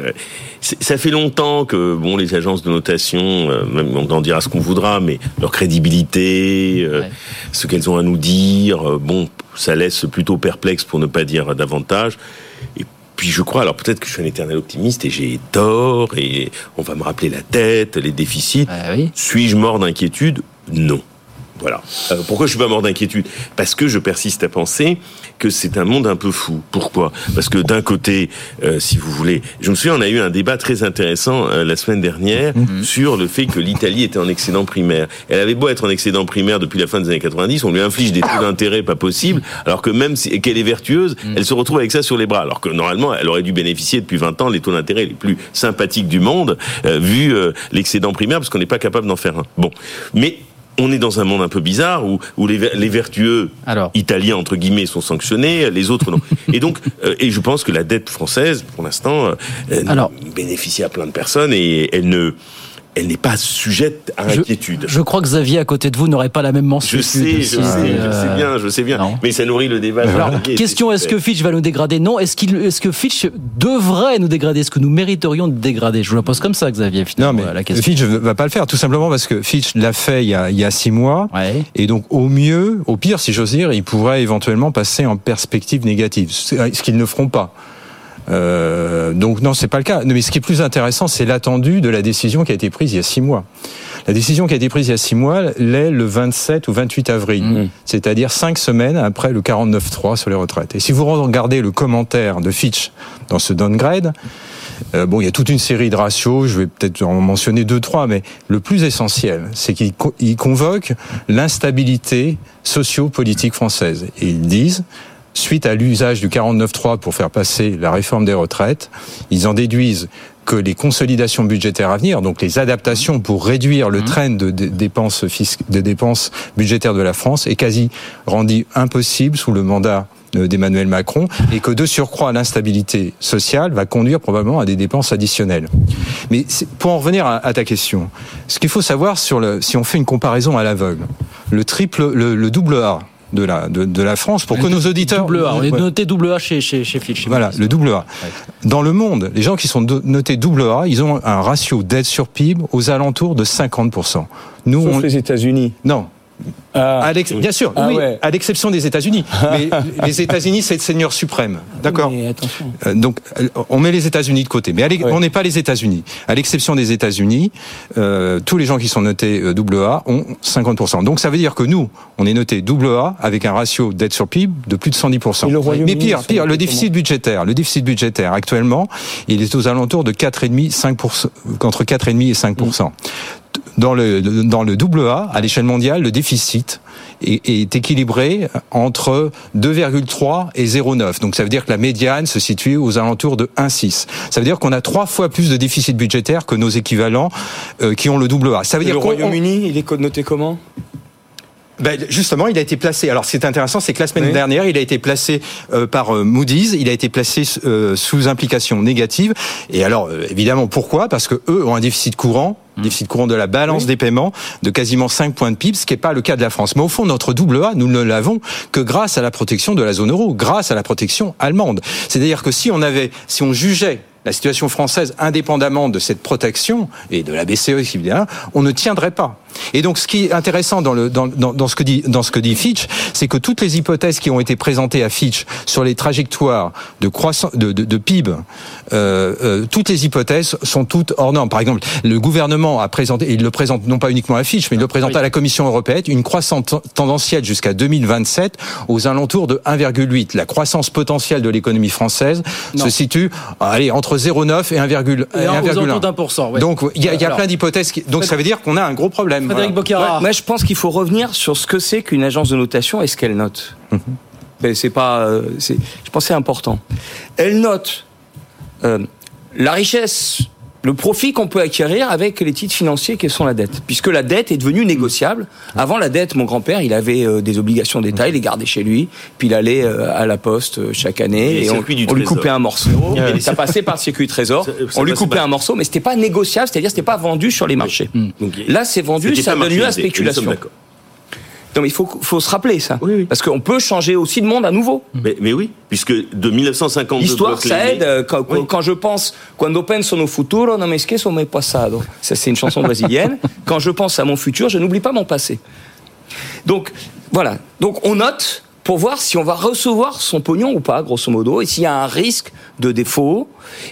Ça fait longtemps que bon les agences de notation, euh, même on en dira ce qu'on voudra, mais leur crédibilité, euh, ce qu'elles ont à nous dire, euh, bon, ça laisse plutôt perplexe pour ne pas dire davantage. Et puis je crois, alors peut-être que je suis un éternel optimiste et j'ai tort et on va me rappeler la tête, les déficits. Suis-je mort d'inquiétude? Non. Voilà. Euh, pourquoi je suis pas mort d'inquiétude? Parce que je persiste à penser que c'est un monde un peu fou. Pourquoi? Parce que d'un côté, euh, si vous voulez, je me souviens, on a eu un débat très intéressant euh, la semaine dernière sur le fait que l'Italie était en excédent primaire. Elle avait beau être en excédent primaire depuis la fin des années 90, on lui inflige des taux d'intérêt pas possibles, alors que même si, qu'elle est vertueuse, elle se retrouve avec ça sur les bras. Alors que normalement, elle aurait dû bénéficier depuis 20 ans les taux d'intérêt les plus sympathiques du monde, euh, vu euh, l'excédent primaire, parce qu'on n'est pas capable d'en faire un. Bon, mais on est dans un monde un peu bizarre où, où les, ver- les vertueux italiens entre guillemets sont sanctionnés, les autres non. Et donc, euh, et je pense que la dette française, pour l'instant, euh, euh, bénéficie à plein de personnes et elle ne, elle n'est pas sujette à inquiétude. Je crois que Xavier à côté de vous n'aurait pas la même mention. Je sais, je sais, je sais bien, je sais bien. Mais ça nourrit le débat. Alors, question est-ce que. Fitch va nous dégrader? Non. Est-ce qu'il, est-ce que Fitch devrait nous dégrader? Est-ce que nous mériterions de dégrader? Je vous la pose comme ça, Xavier. Finalement, Non, mais la question. Fitch ne va pas le faire, tout simplement parce que Fitch l'a fait il y a, il y a six mois. Et donc, au mieux, au pire, si j'ose dire, il pourrait éventuellement passer en perspective négative, ce qu'ils ne feront pas. Euh, donc non, c'est pas le cas. Mais ce qui est plus intéressant, c'est l'attendu de la décision qui a été prise il y a six mois. La décision qui a été prise il y a six mois l'est le 27 ou 28 avril, c'est-à-dire cinq semaines après le 49.3 sur les retraites. Et si vous regardez le commentaire de Fitch dans ce downgrade, euh, bon, il y a toute une série de ratios, je vais peut-être en mentionner deux, trois, mais le plus essentiel, c'est qu'ils co- ils convoquent l'instabilité socio-politique française. Et ils disent, suite à l'usage du 49.3 pour faire passer la réforme des retraites, ils en déduisent que les consolidations budgétaires à venir, donc les adaptations pour réduire le train de, dépenses fisc- de dépenses budgétaires de la France, est quasi rendu impossible sous le mandat euh, d'Emmanuel Macron et que de surcroît l'instabilité sociale va conduire probablement à des dépenses additionnelles. Mais pour en revenir à, à ta question, ce qu'il faut savoir sur le, si on fait une comparaison à l'aveugle, le triple, le, le double A de la, de, de la France, pour que nos auditeurs... Double A. On est noté double A chez, chez, chez Fitch. Voilà, le double A. Dans le monde, les gens qui sont notés double A, ils ont un ratio d'aide sur PIB aux alentours de 50%. Nous, Sauf on... les États-Unis. Non. À l'ex- Bien sûr, Ah oui, ouais. à l'exception des États-Unis. Mais les États-Unis, c'est le seigneur suprême. D'accord Euh, Donc, euh, on met les États-Unis de côté. Mais on n'est pas les États-Unis. À l'exception des États-Unis, euh, tous les gens qui sont notés euh, double A ont 50%. Donc, ça veut dire que nous, on est noté double A avec un ratio d'aide sur PIB de plus de 110%. Et le Royaume-Uni, Mais pire, pire, le déficit budgétaire. Le déficit budgétaire, actuellement, il est aux alentours de 4,5, 5%, entre 4,5 et 5%. Dans le, dans le double A, à l'échelle mondiale, le déficit est, est équilibré entre 2,3 et 0,9. Donc ça veut dire que la médiane se situe aux alentours de 1,6. Ça veut dire qu'on a trois fois plus de déficit budgétaire que nos équivalents euh, qui ont le double A. Ça veut Et dire le Royaume-Uni, il est noté comment? Ben, justement, il a été placé. Alors, c'est intéressant, c'est que la semaine Oui. dernière, il a été placé euh, par euh, Moody's. Il a été placé euh, sous implication négative. Et alors, euh, évidemment, pourquoi? Parce que eux ont un déficit courant, déficit courant de la balance des paiements, de quasiment 5 points de PIB, ce qui n'est pas le cas de la France. Mais au fond, notre double A, nous ne l'avons que grâce à la protection de la zone euro, grâce à la protection allemande. C'est-à-dire que si on avait, si on jugeait la situation française, indépendamment de cette protection et de la BCE, on ne tiendrait pas. Et donc, ce qui est intéressant dans, le, dans, dans, dans ce que dit, dans ce que dit Fitch, c'est que toutes les hypothèses qui ont été présentées à Fitch sur les trajectoires de croissance, de, de, de PIB, euh, euh, toutes les hypothèses sont toutes hors normes. Par exemple, le gouvernement a présenté, et il le présente non pas uniquement à Fitch, mais il le présente à la Commission européenne, une croissance tendancielle jusqu'à 2027 aux alentours de 1,8. La croissance potentielle de l'économie française non. se situe, allez, entre 0,9 et 1,1. Ouais. Donc il y a, y a plein d'hypothèses. Qui... Donc ça veut dire qu'on a un gros problème. Frédéric voilà. Moi, je pense qu'il faut revenir sur ce que c'est qu'une agence de notation et ce qu'elle note. Mm -hmm. C'est pas, euh, je pense c'est important. Elle note euh, la richesse le profit qu'on peut acquérir avec les titres financiers qui sont la dette, puisque la dette est devenue négociable. Avant la dette, mon grand-père, il avait euh, des obligations d'État, il les gardait chez lui, puis il allait euh, à la poste euh, chaque année et, et on, on lui coupait un morceau. Ouais. Ça passait par le circuit trésor, [laughs] ça, ça on lui coupait un morceau, mais c'était pas négociable, c'est-à-dire c'était pas vendu sur les marchés. Oui. Donc, Là, c'est vendu, ça donne lieu à spéculation. Non, mais il faut, faut se rappeler ça. Oui, oui. Parce qu'on peut changer aussi de monde à nouveau. Mais, mais oui, puisque de 1950... L'histoire, ça aide. Quand, oui. quand, je pense... Quando penso no futuro, non me esqueço meu passado? Ça, c'est une chanson brésilienne. [laughs] quand je pense à mon futur, je n'oublie pas mon passé. Donc, voilà. Donc, on note pour voir si on va recevoir son pognon ou pas, grosso modo, et s'il y a un risque de défaut,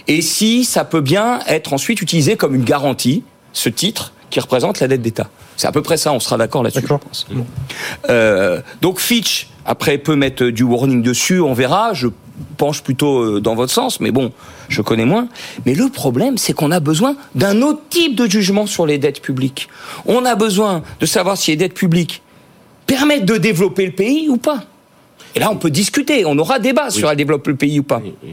et si ça peut bien être ensuite utilisé comme une garantie, ce titre, qui représente la dette d'État. C'est à peu près ça, on sera d'accord là-dessus, je pense. Euh, donc Fitch, après, peut mettre du warning dessus, on verra. Je penche plutôt dans votre sens, mais bon, je connais moins. Mais le problème, c'est qu'on a besoin d'un autre type de jugement sur les dettes publiques. On a besoin de savoir si les dettes publiques permettent de développer le pays ou pas. Et là, on peut discuter, on aura débat oui. sur à développer le pays ou pas. Oui, oui.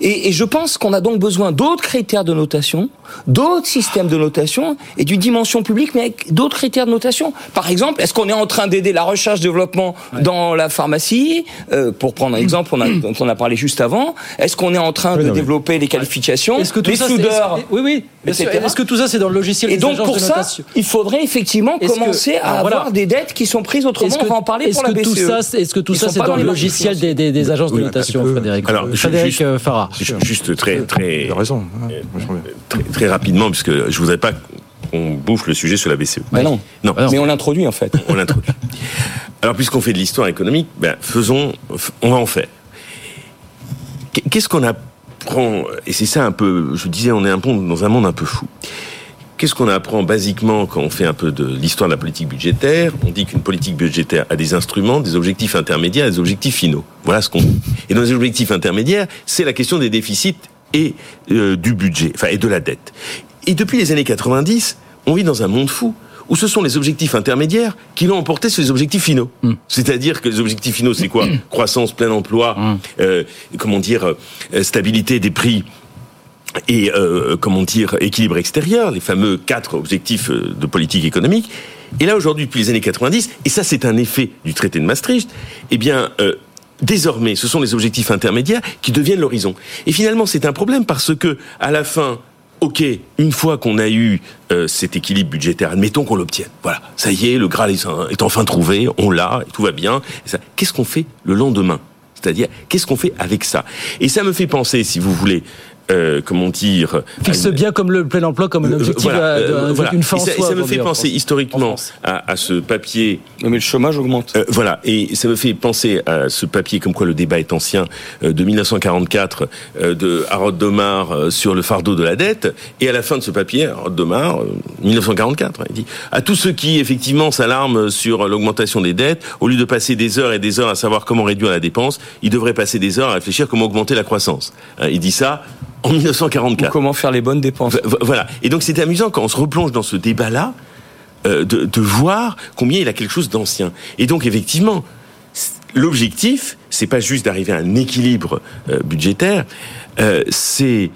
Et, et, je pense qu'on a donc besoin d'autres critères de notation, d'autres systèmes de notation et d'une dimension publique, mais avec d'autres critères de notation. Par exemple, est-ce qu'on est en train d'aider la recherche-développement ouais. dans la pharmacie euh, Pour prendre un exemple on a, [clears throat] dont on a parlé juste avant. Est-ce qu'on est en train oui, de non, développer mais... les qualifications, est-ce que tout les ça, soudeurs est, Oui, oui. Est-ce que tout ça, c'est dans le logiciel Et des donc, pour de ça, notation? il faudrait effectivement commencer que, à avoir des dettes qui sont prises autrement. Que, on va en parler pour que la BCE. Tout ça, est-ce que tout ça, c'est dans le logiciel des, des, des agences de notation, Frédéric Alors, Frédéric juste, Farah. Juste très, très, raison. Très, très rapidement, puisque je voudrais pas qu'on bouffe le sujet sur la BCE. Mais non. non. Mais on l'introduit en fait. On l'introduit. Alors, puisqu'on fait de l'histoire économique, ben, faisons, on va en faire. Qu'est-ce qu'on apprend? Et c'est ça un peu, je disais, on est un peu dans un monde un peu fou. Qu'est-ce qu'on apprend basiquement quand on fait un peu de l'histoire de la politique budgétaire? On dit qu'une politique budgétaire a des instruments, des objectifs intermédiaires et des objectifs finaux. Voilà ce qu'on dit. Et dans les objectifs intermédiaires, c'est la question des déficits et euh, du budget, enfin et de la dette. Et depuis les années 90, on vit dans un monde fou où ce sont les objectifs intermédiaires qui l'ont emporté sur les objectifs finaux. Mm. C'est-à-dire que les objectifs finaux, c'est quoi? [coughs] Croissance, plein emploi, mm. euh, comment dire, euh, stabilité des prix et euh, comment dire équilibre extérieur, les fameux quatre objectifs de politique économique. Et là aujourd'hui, depuis les années 90, et ça c'est un effet du traité de Maastricht, eh bien euh, désormais, ce sont les objectifs intermédiaires qui deviennent l'horizon. Et finalement, c'est un problème parce que à la fin, ok, une fois qu'on a eu euh, cet équilibre budgétaire, admettons qu'on l'obtienne. Voilà, ça y est, le Graal est enfin trouvé, on l'a, tout va bien. Qu'est-ce qu'on fait le lendemain? C'est-à-dire, qu'est-ce qu'on fait avec ça? Et ça me fait penser, si vous voulez, euh, comment dire fixe une... bien comme le plein emploi comme un objectif voilà, euh, voilà. une fin et ça, soi, ça me fait penser historiquement à, à, ce papier. Mais le chômage augmente. Euh, voilà. Et ça me fait penser à ce papier comme quoi le débat est ancien euh, de 1944 euh, de Harold Domar sur le fardeau de la dette. Et à la fin de ce papier Harold Domar 1944 il dit à tous ceux qui effectivement s'alarment sur l'augmentation des dettes au lieu de passer des heures et des heures à savoir comment réduire la dépense ils devraient passer des heures à réfléchir comment augmenter la croissance. Il dit ça en 1944. Ou comment faire les bonnes dépenses. Voilà. Et donc c'est amusant quand on se replonge dans ce débat-là euh, de, de, voir combien il a quelque chose d'ancien. Et donc effectivement, l'objectif, c'est pas juste d'arriver à un équilibre euh, budgétaire, euh, c'est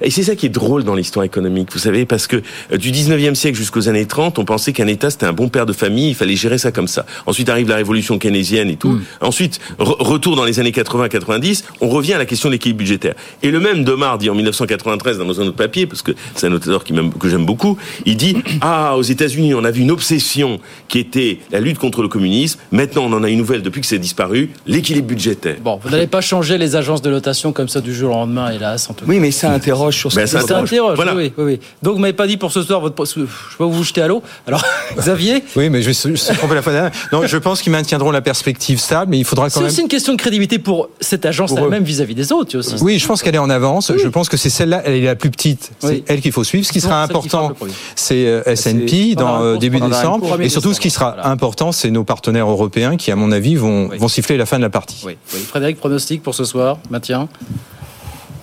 et c'est ça qui est drôle dans l'histoire économique, vous savez, parce que euh, du 19e siècle jusqu'aux années 30, on pensait qu'un État c'était un bon père de famille, il fallait gérer ça comme ça. Ensuite arrive la révolution keynésienne et tout. Hmm. Ensuite, re- retour dans les années 80-90, on revient à la question de l'équilibre budgétaire. Et le même Domar dit en 1993 dans un autre papier, parce que c'est un auteur qui que j'aime beaucoup, il dit ah aux États-Unis on a vu une obsession qui était la lutte contre le communisme. Maintenant on en a une nouvelle depuis que c'est disparu, l'équilibre budgétaire. Bon, vous n'allez pas changer les agences de notation comme ça du jour au lendemain, hélas. En tout Oui, mais ça interroge sur ce Ben, ça Ça interroge, Voilà. oui, oui, oui. Donc, vous m'avez pas dit pour ce soir, votre... je ne vais pas vous jeter à l'eau. Alors, [laughs] Xavier Oui, mais je me suis trompé la fois dernière. Non, je pense qu'ils maintiendront la perspective stable, mais il faudra quand C'est même. aussi une question de crédibilité pour cette agence elle-même vis-à-vis des autres, aussi. Oui, je pense qu'elle est en avance. Je pense que c'est celle-là, elle est la plus petite. C'est Oui. elle qu'il faut suivre. Ce qui sera important, c'est euh, S&P C'est dans euh, course, début décembre. course. Et surtout, ce qui sera Voilà. important, c'est nos partenaires européens qui, à mon avis, vont, vont siffler la fin de la partie. Oui, oui. Frédéric, pronostic pour ce soir, maintien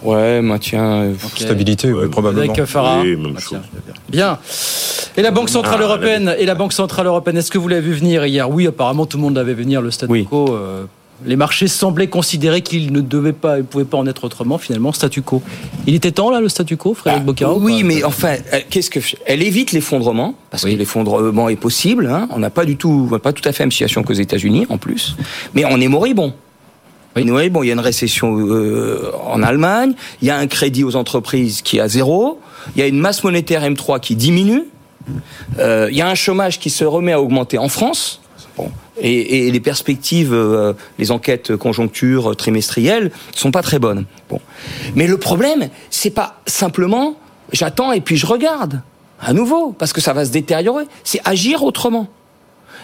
Ouais, maintien. euh. Stabilité, oui, probablement. Farah Oui, même Maintien. Bien. Et la Banque Centrale Ah, Européenne, et la Banque Centrale Européenne, est-ce que vous l'avez vu venir hier? Oui, apparemment tout le monde l'avait vu venir, le statu Oui. quo. euh, les marchés semblaient considérer qu'il ne devait pas, il pouvait pas en être autrement. Finalement, statu quo. Il était temps là, le statu quo, Frédéric Bocaro Ah, Oui, pas mais enfin, euh, qu'est-ce que elle évite l'effondrement parce Oui. que l'effondrement est possible. hein. On n'a pas du tout, on n'a pas tout à fait la même situation qu'aux États-Unis en plus, mais on est moribond. Oui. On est moribond. Il y a une récession euh, en Allemagne. Il y a un crédit aux entreprises qui est à zéro. Il y a une masse monétaire M3 qui diminue. Euh, il y a un chômage qui se remet à augmenter en France. Bon. Et, les perspectives, euh, les enquêtes conjoncture trimestrielles sont pas très bonnes. Bon. Mais le problème, c'est pas simplement j'attends et puis je regarde à nouveau parce que ça va se détériorer. C'est agir autrement.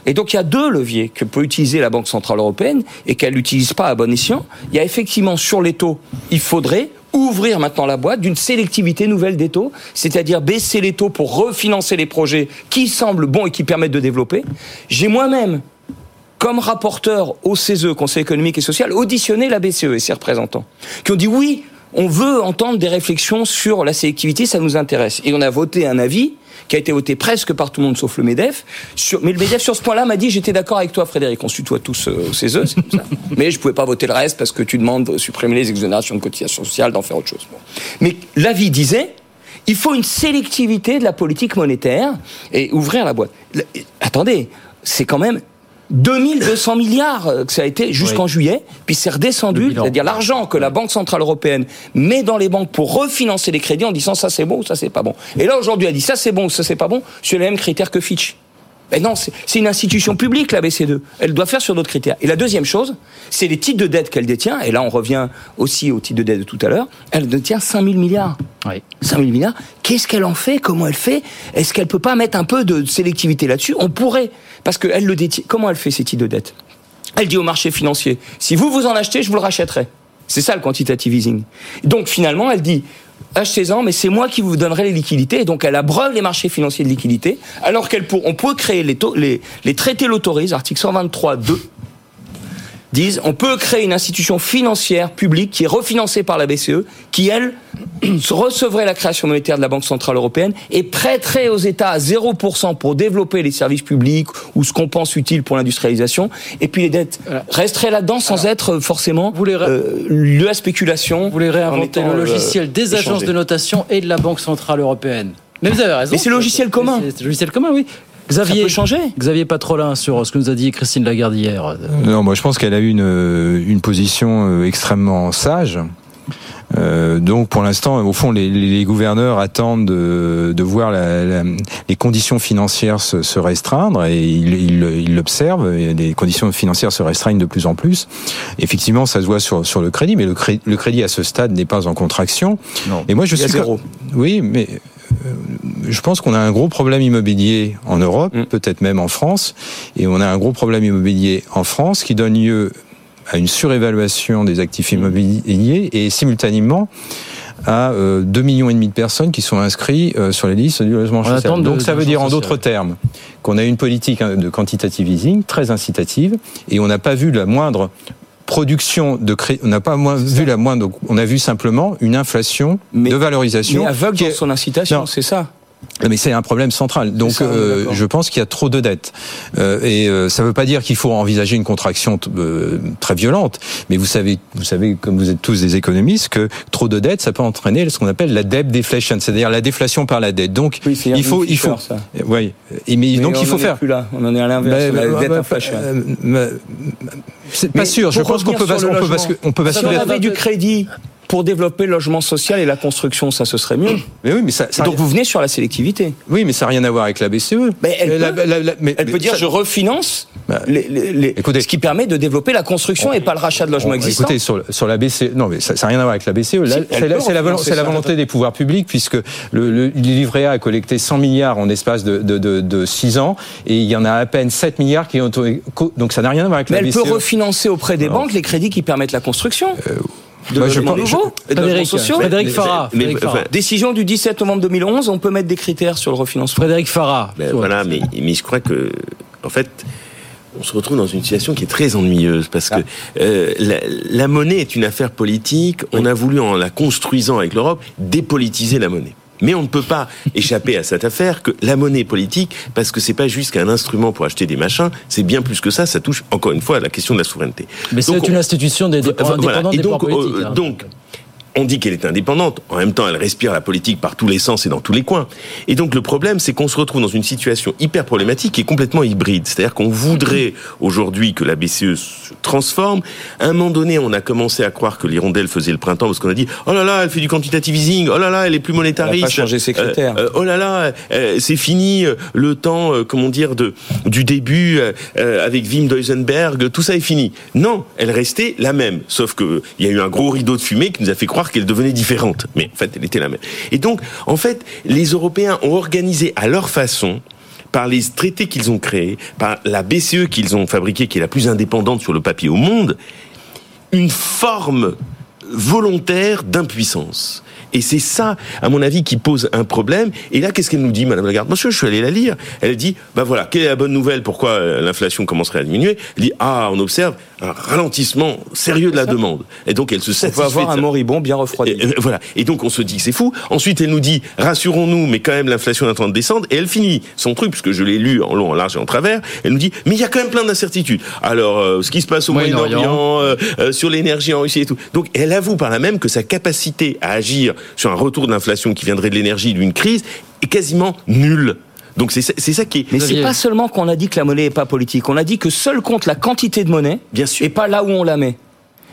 Et donc il y a deux leviers que peut utiliser la Banque centrale européenne et qu'elle n'utilise pas à bon escient. Il y a effectivement sur les taux, il faudrait ouvrir maintenant la boîte d'une sélectivité nouvelle des taux, c'est-à-dire baisser les taux pour refinancer les projets qui semblent bons et qui permettent de développer. J'ai moi-même comme rapporteur au CESE, Conseil économique et social, auditionné la BCE et ses représentants, qui ont dit oui, on veut entendre des réflexions sur la sélectivité, ça nous intéresse. Et on a voté un avis qui a été voté presque par tout le monde sauf le MEDEF. Sur, mais le MEDEF, sur ce point-là, m'a dit j'étais d'accord avec toi, Frédéric. On se tutoie tous euh, au CESE, c'est comme ça. [laughs] Mais je pouvais pas voter le reste parce que tu demandes de supprimer les exonérations de cotisations sociales, d'en faire autre chose. Bon. Mais l'avis disait il faut une sélectivité de la politique monétaire et ouvrir la boîte. Le- attendez, c'est quand même 2200 milliards euh, que ça a été jusqu'en Oui. juillet, puis c'est redescendu, c'est-à-dire l'argent que la Banque Centrale Européenne met dans les banques pour refinancer les crédits en disant ça c'est bon ou ça c'est pas bon. Et là aujourd'hui elle dit ça c'est bon ou ça c'est pas bon sur les mêmes critères que Fitch. Mais non, c'est c'est une institution publique, la BCE. Elle doit faire sur d'autres critères. Et la deuxième chose, c'est les titres de dette qu'elle détient. Et là, on revient aussi aux titres de dette de tout à l'heure. Elle détient 5 000 milliards. Oui. 5 000 milliards. Qu'est-ce qu'elle en fait? Comment elle fait? Est-ce qu'elle peut pas mettre un peu de sélectivité là-dessus? On pourrait. Parce qu'elle le détient. Comment elle fait ces titres de dette? Elle dit au marché financier, si vous vous en achetez, je vous le rachèterai. C'est ça le quantitative easing. Donc finalement, elle dit, achetez-en, mais c'est moi qui vous donnerai les liquidités. Et donc elle abreuve les marchés financiers de liquidités, alors qu'elle pour, on peut créer les, taux- les, les traités l'autorisent, article 123 2 disent on peut créer une institution financière publique qui est refinancée par la BCE, qui elle [clears throat] recevrait la création monétaire de la Banque centrale européenne et prêterait aux États à 0% pour développer les services publics ou ce qu'on pense utile pour l'industrialisation, et puis les dettes resteraient là-dedans sans être forcément euh, lieu à spéculation. Vous voulez réinventer le euh, logiciel des agences de notation et de la Banque Centrale Européenne. Mais vous avez raison. Mais c'est le logiciel commun. C'est le logiciel commun, oui. Xavier, Ça peut changer. Xavier Patrolin sur ce que nous a dit Christine Lagarde hier. Non, moi je pense qu'elle a eu une, euh, une position euh, extrêmement sage. Euh, donc pour l'instant, au fond, les, les gouverneurs attendent de, de voir la- la- les conditions financières se, se restreindre et ils ils- ils l'observent. et les conditions financières se restreignent de plus en plus. Effectivement, ça se voit sur, sur le crédit, mais le crédit, le crédit à ce stade n'est pas en contraction. Et moi, je Il suis zéro. Oui, mais je pense qu'on a un gros problème immobilier en Europe, Mm. peut-être même en France, et on a un gros problème immobilier en France qui donne lieu à une surévaluation des actifs immobiliers et simultanément à euh, 2 millions et demi de personnes qui sont inscrits euh, sur les listes du logement social. de- Donc ça veut dire en d'autres termes qu'on a une politique hein, de quantitative easing très incitative et on n'a pas vu la moindre production de crédit, on n'a pas moins vu la moindre, on a vu simplement une inflation de valorisation Mais aveugle qui dans est- son incitation, c'est ça. Mais c'est un problème central. Donc, ça, euh, je pense qu'il y a trop de dettes. Euh, et euh, ça ne veut pas dire qu'il faut envisager une contraction euh, très violente. Mais vous savez, vous savez, comme vous êtes tous des économistes, que trop de dettes, ça peut entraîner ce qu'on appelle la debt deflation, c'est-à-dire la déflation par la dette. Donc, il faut, il faut, ça. Euh, oui. Et mais, Mais donc on il faut en est faire. plus là. On en est à l'inverse. Bah, bah, la dette bah, euh, bah, C'est Mais pas sûr. Je pense qu'on peut, on peut, basculer- on peut basculer. on avait du crédit pour développer le logement social et la construction, ça ce serait mieux. [clears throat] Mais oui, mais ça, ça- Donc vous venez sur la sélectivité. oui, mais ça n'a rien à voir avec la BCE. Mais elle Euh, la- peut, la- la- mais- elle peut mais dire ça- je refinance Bah, les- les- les- écoutez. ce qui permet de développer la construction et pas le rachat de logements Bon, existants. Écoutez, sur, sur la BCE, non, mais ça n'a rien à voir avec la BCE. Si, elle c'est la, volonté des pouvoirs publics, puisque le, le, livret A a collecté 100 milliards en espace de, de, de, de 6 ans, et il y en a à peine 7 milliards qui ont... Donc ça n'a rien à voir avec Mais la elle BCE. peut refinancer auprès des Non. banques les crédits qui permettent la construction. De logements nouveaux et de logements Frédéric, sociaux. Frédéric Farah. mais- Frédéric enfin, Farah. Décision du 17 novembre 2011, on peut mettre des critères sur le refinancement. Frédéric Farah. Ben, voilà, mais, mais je crois que, en fait, on se retrouve dans une situation qui est très ennuyeuse parce que euh, la, la monnaie est une affaire politique. On a voulu, en la construisant avec l'Europe, dépolitiser la monnaie. Mais on ne peut pas échapper à cette affaire que la monnaie politique parce que c'est pas juste qu'un instrument pour acheter des machins, c'est bien plus que ça. Ça touche encore une fois à la question de la souveraineté. Mais c'est une on- institution des dépend- voilà. des donc, pouvoirs politiques. euh, hein. donc, on dit qu'elle est indépendante. En même temps, elle respire la politique par tous les sens et dans tous les coins. Et donc, le problème, c'est qu'on se retrouve dans une situation hyper problématique et complètement hybride. C'est-à-dire qu'on voudrait aujourd'hui que la BCE se transforme. À un moment donné, on a commencé à croire que l'hirondelle faisait le printemps parce qu'on a dit, oh là là, elle fait du quantitative easing. Oh là là, elle est plus monétariste. Elle a pas changé ses critères. Euh, euh, oh là là, euh, c'est fini euh, le temps, euh, comment dire, de du début euh, euh, avec Wim Duisenberg, tout ça est fini. Non, elle restait la même, sauf que il y a eu un gros rideau de fumée qui nous a fait croire qu'elle devenait différente, mais en fait, elle était la même. Et donc, en fait, les Européens ont organisé à leur façon par les traités qu'ils ont créés, par la BCE qu'ils ont fabriquée, qui est la plus indépendante sur le papier au monde, une forme volontaire d'impuissance. Et c'est ça, à mon avis, qui pose un problème. Et là, qu'est-ce qu'elle nous dit, Madame Lagarde? Monsieur, je suis allé la lire. Elle dit, bah voilà, quelle est la bonne nouvelle? Pourquoi euh, l'inflation commencerait à diminuer? Elle dit, ah, on observe un ralentissement sérieux de la demande. Et donc, elle se On satisfait. peut avoir de un moribond bien refroidi. Et, euh, voilà. Et donc on se dit que c'est fou. Ensuite elle nous dit rassurons-nous, mais quand même l'inflation est en train de descendre. Et elle finit son truc puisque je l'ai lu en long, en large et en travers. Elle nous dit mais il y a quand même plein d'incertitudes. Alors euh, ce qui se passe au Moyen-Orient. Moyen-Orient, euh, euh, sur l'énergie en Russie et tout. Donc elle avoue par là même que sa capacité à agir sur un retour de l'inflation qui viendrait de l'énergie d'une crise est quasiment nulle. Donc c'est ça, c'est ça qui est. Mais c'est pas seulement qu'on a dit que la monnaie est pas politique, on a dit que seul compte la quantité de monnaie, Bien sûr. et pas là où on la met.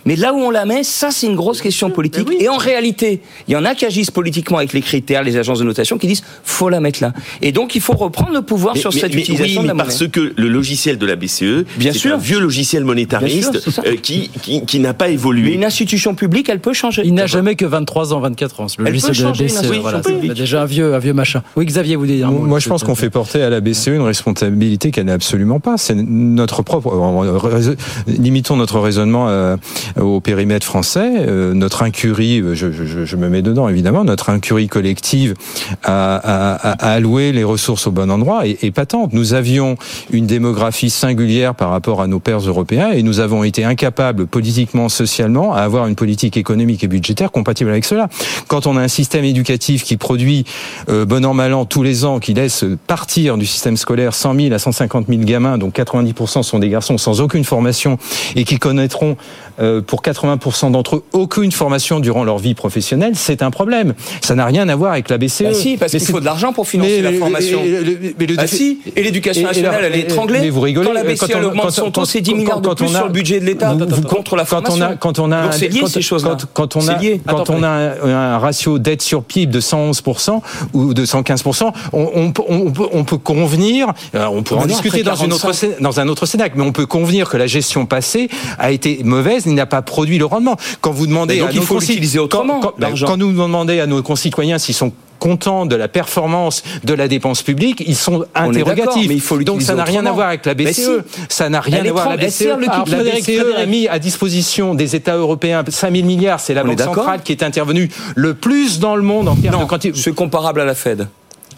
Mais là où on la met, ça c'est une grosse question politique. Et en réalité, il y en a qui agissent politiquement avec les critères, les agences de notation, qui disent faut la mettre là. Et donc il faut reprendre le pouvoir Mais- sur mais- cette mais utilisation oui, de la monnaie. parce que le logiciel de la BCE, Bien c'est sûr. un vieux logiciel monétariste sûr, euh, qui, qui, qui n'a pas Mais évolué. une institution publique, elle peut changer. Il n'a jamais que 23 ans, 24 ans. Le Elle logiciel peut de la changer, BCE, l'institution voilà, c'est déjà un vieux, un vieux machin. Oui, Xavier, vous mot Moi, je pense qu'on fait porter à la BCE une responsabilité qu'elle n'a absolument pas. C'est notre propre. euh, rais- Limitons notre raisonnement euh, au périmètre français. Euh, Notre incurie, euh, je, je- je me mets dedans évidemment, notre incurie collective à allouer les ressources au bon endroit est, est patente. Nous avions une démographie singulière par rapport à nos pairs européens et nous avons été incapables politiquement, socialement, à avoir une politique économique et budgétaire compatible avec cela. Quand on a un système éducatif qui produit euh, bon an mal an tous les ans, qui laisse partir du système scolaire 100 000 à 150 000 gamins, dont 90% sont des garçons sans aucune formation et qui connaîtront euh, pour 80% d'entre eux aucune formation durant leur vie professionnelle, c'est un problème. Ça n'a rien à voir avec la BCE. Bah si, parce Mais qu'il faut de l'argent pour financer Mais- la formation. mais le Ah défi- si, et l'éducation Et- et nationale, elle est étranglée. Mais vous rigolez. Quand la BCE quand on- augmente quand- son taux, quand- c'est 10 quand- milliards de plus on a- sur le budget de l'État contre la quand on formation. a quand on a Donc c'est lié quand- ces choses-là. quand, quand on C'est a lié. quand Attends, on a un, un ratio dette sur PIB de 111% ou de 115%, on, on, peut- on peut on peut convenir, euh, on peut en discuter dans une autre 45. cé- dans un autre Cénac, mais on peut convenir que la gestion passée a été mauvaise, n'a pas produit le rendement. Quand vous demandez donc à il nos faut l'utiliser autrement, quand, quand- l'argent. quand nous demandons à nos concitoyens s'ils sont contents de la performance de la dépense publique, ils sont interrogatifs. mais il faut Donc ça n'a rien à voir avec la BCE. si. Ça n'a rien à voir avec la BCE. sert le Alors, Frédéric, BCE a mis à disposition des États européens 5 000 milliards. C'est la On banque centrale qui est intervenue le plus dans le monde en termes de Non, quantité. c'est comparable à la Fed.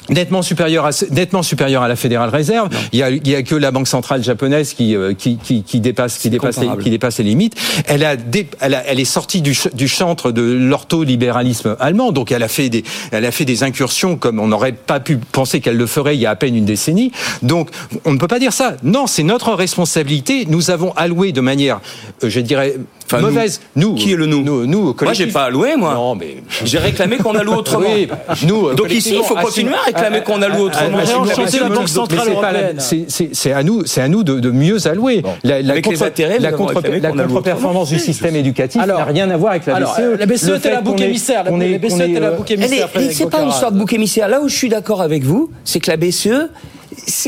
Nettement supérieur à nettement supérieur à la Fédérale Réserve. Il y a il y a que la banque centrale japonaise qui euh, qui qui, qui dépasse qui dépasse les, qui dépasse les limites. Elle a, dé, elle, a elle est sortie du du chantre de l'ortholibéralisme allemand. Donc elle a fait des elle a fait des incursions comme on n'aurait pas pu penser qu'elle le ferait il y a à peine une décennie. Donc on ne peut pas dire ça. Non, c'est notre responsabilité. Nous avons alloué de manière euh, je dirais Enfin, mauvaise. Nous. Qui est le nous? Nous, nous Moi, j'ai pas alloué, moi. Non, mais j'ai réclamé qu'on alloue autrement. Oui, nous, Donc ici, il faut continuer à réclamer qu'on alloue autrement. la Banque centrale européenne. C'est à nous, c'est à nous de, mieux allouer. La, contre-performance du système éducatif n'a rien à voir avec la BCE. La BCE était la bouc émissaire. La BCE était la euh, bouc Elle émissaire. c'est pas une histoire de bouc émissaire. Là où je suis d'accord avec vous, c'est que la BCE,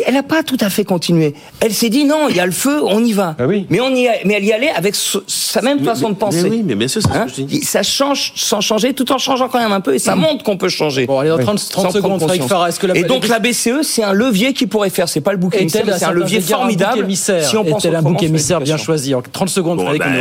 elle n'a pas tout à fait continué. Elle s'est dit non, il y a le feu, on y va. Mais on y a- mais elle y allait avec ce- sa même Mais- façon mais- de penser. mais oui, mais bien sûr, c'est ce Hein que je dis. Ça change sans changer, tout en changeant quand même un peu, et ça montre qu'on peut changer. Bon, allez, dans 30 30 Sans secondes, est-ce que la- Et donc la BCE, c'est un levier qui pourrait faire. C'est pas le bouc émissaire, c'est un levier formidable. Un bouc émissaire si on pense un bouc émissaire bien choisi En 30 secondes, Bon, Frédéric,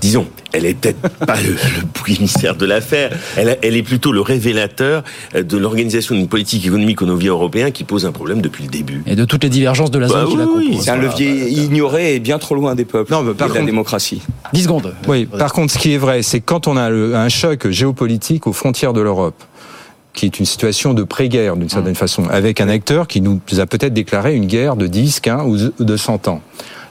Disons, elle est peut-être [laughs] pas le, le bouc émissaire de l'affaire. Elle, elle est plutôt le révélateur euh, de l'organisation d'une politique économique au niveau européen qui pose un problème depuis le début. Et de toutes les divergences de la zone Bah qui la. C'est un Voilà. levier ignoré et bien trop loin des peuples Non, mais par et de la contre- démocratie. 10 secondes. Oui, par contre, ce qui est vrai, c'est quand on a le- un choc géopolitique aux frontières de l'Europe, qui est une situation de pré-guerre d'une certaine façon, avec un acteur qui nous a peut-être déclaré une guerre de 10, 15 ou de 100 ans.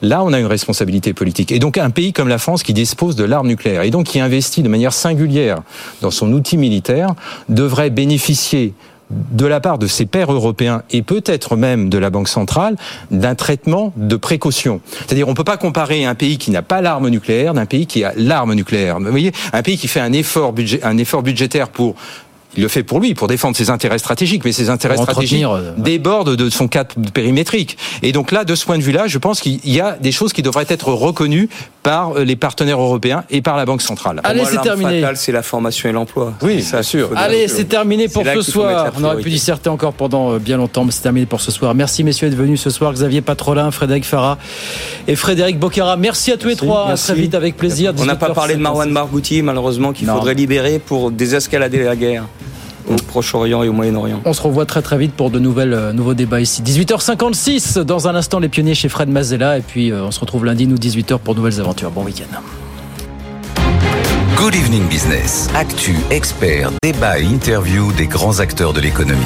Là, on a une responsabilité politique. Et donc, un pays comme la France qui dispose de l'arme nucléaire et donc qui investit de manière singulière dans son outil militaire devrait bénéficier de la part de ses pairs européens et peut-être même de la Banque centrale d'un traitement de précaution. C'est-à-dire on ne peut pas comparer un pays qui n'a pas l'arme nucléaire d'un pays qui a l'arme nucléaire. Vous voyez, un pays qui fait un effort, un effort budgétaire pour il le fait pour lui, pour défendre ses intérêts stratégiques, mais ses intérêts Pour stratégiques euh, débordent de son cadre périmétrique. Et donc là, de ce point de vue-là, je pense qu'il y a des choses qui devraient être reconnues par euh, les partenaires européens et par la Banque centrale. Allez, c'est terminé. c'est la formation et l'emploi. Oui, ça, sûr. Allez, c'est terminé pour ce soir. On aurait pu disserter encore pendant euh, bien longtemps, mais c'est terminé pour ce soir. Merci messieurs d'être venus ce soir. Xavier Patrolin, Frédéric Farah et Frédéric Bocara. Merci à tous les trois. Merci. À très vite avec plaisir. On n'a pas parlé de 18h56. Marwan Margouti, malheureusement, qu'il faudrait libérer pour désescalader la guerre au Proche-Orient et au Moyen-Orient. On se revoit très très vite pour de nouvelles, euh, nouveaux débats ici. 18h56, dans un instant, les pionniers chez Fred Mazella. Et puis, euh, on se retrouve lundi, nous, 18h, pour de nouvelles aventures. Bon week-end. Good Evening Business. Actu, experts, débat et interview des grands acteurs de l'économie.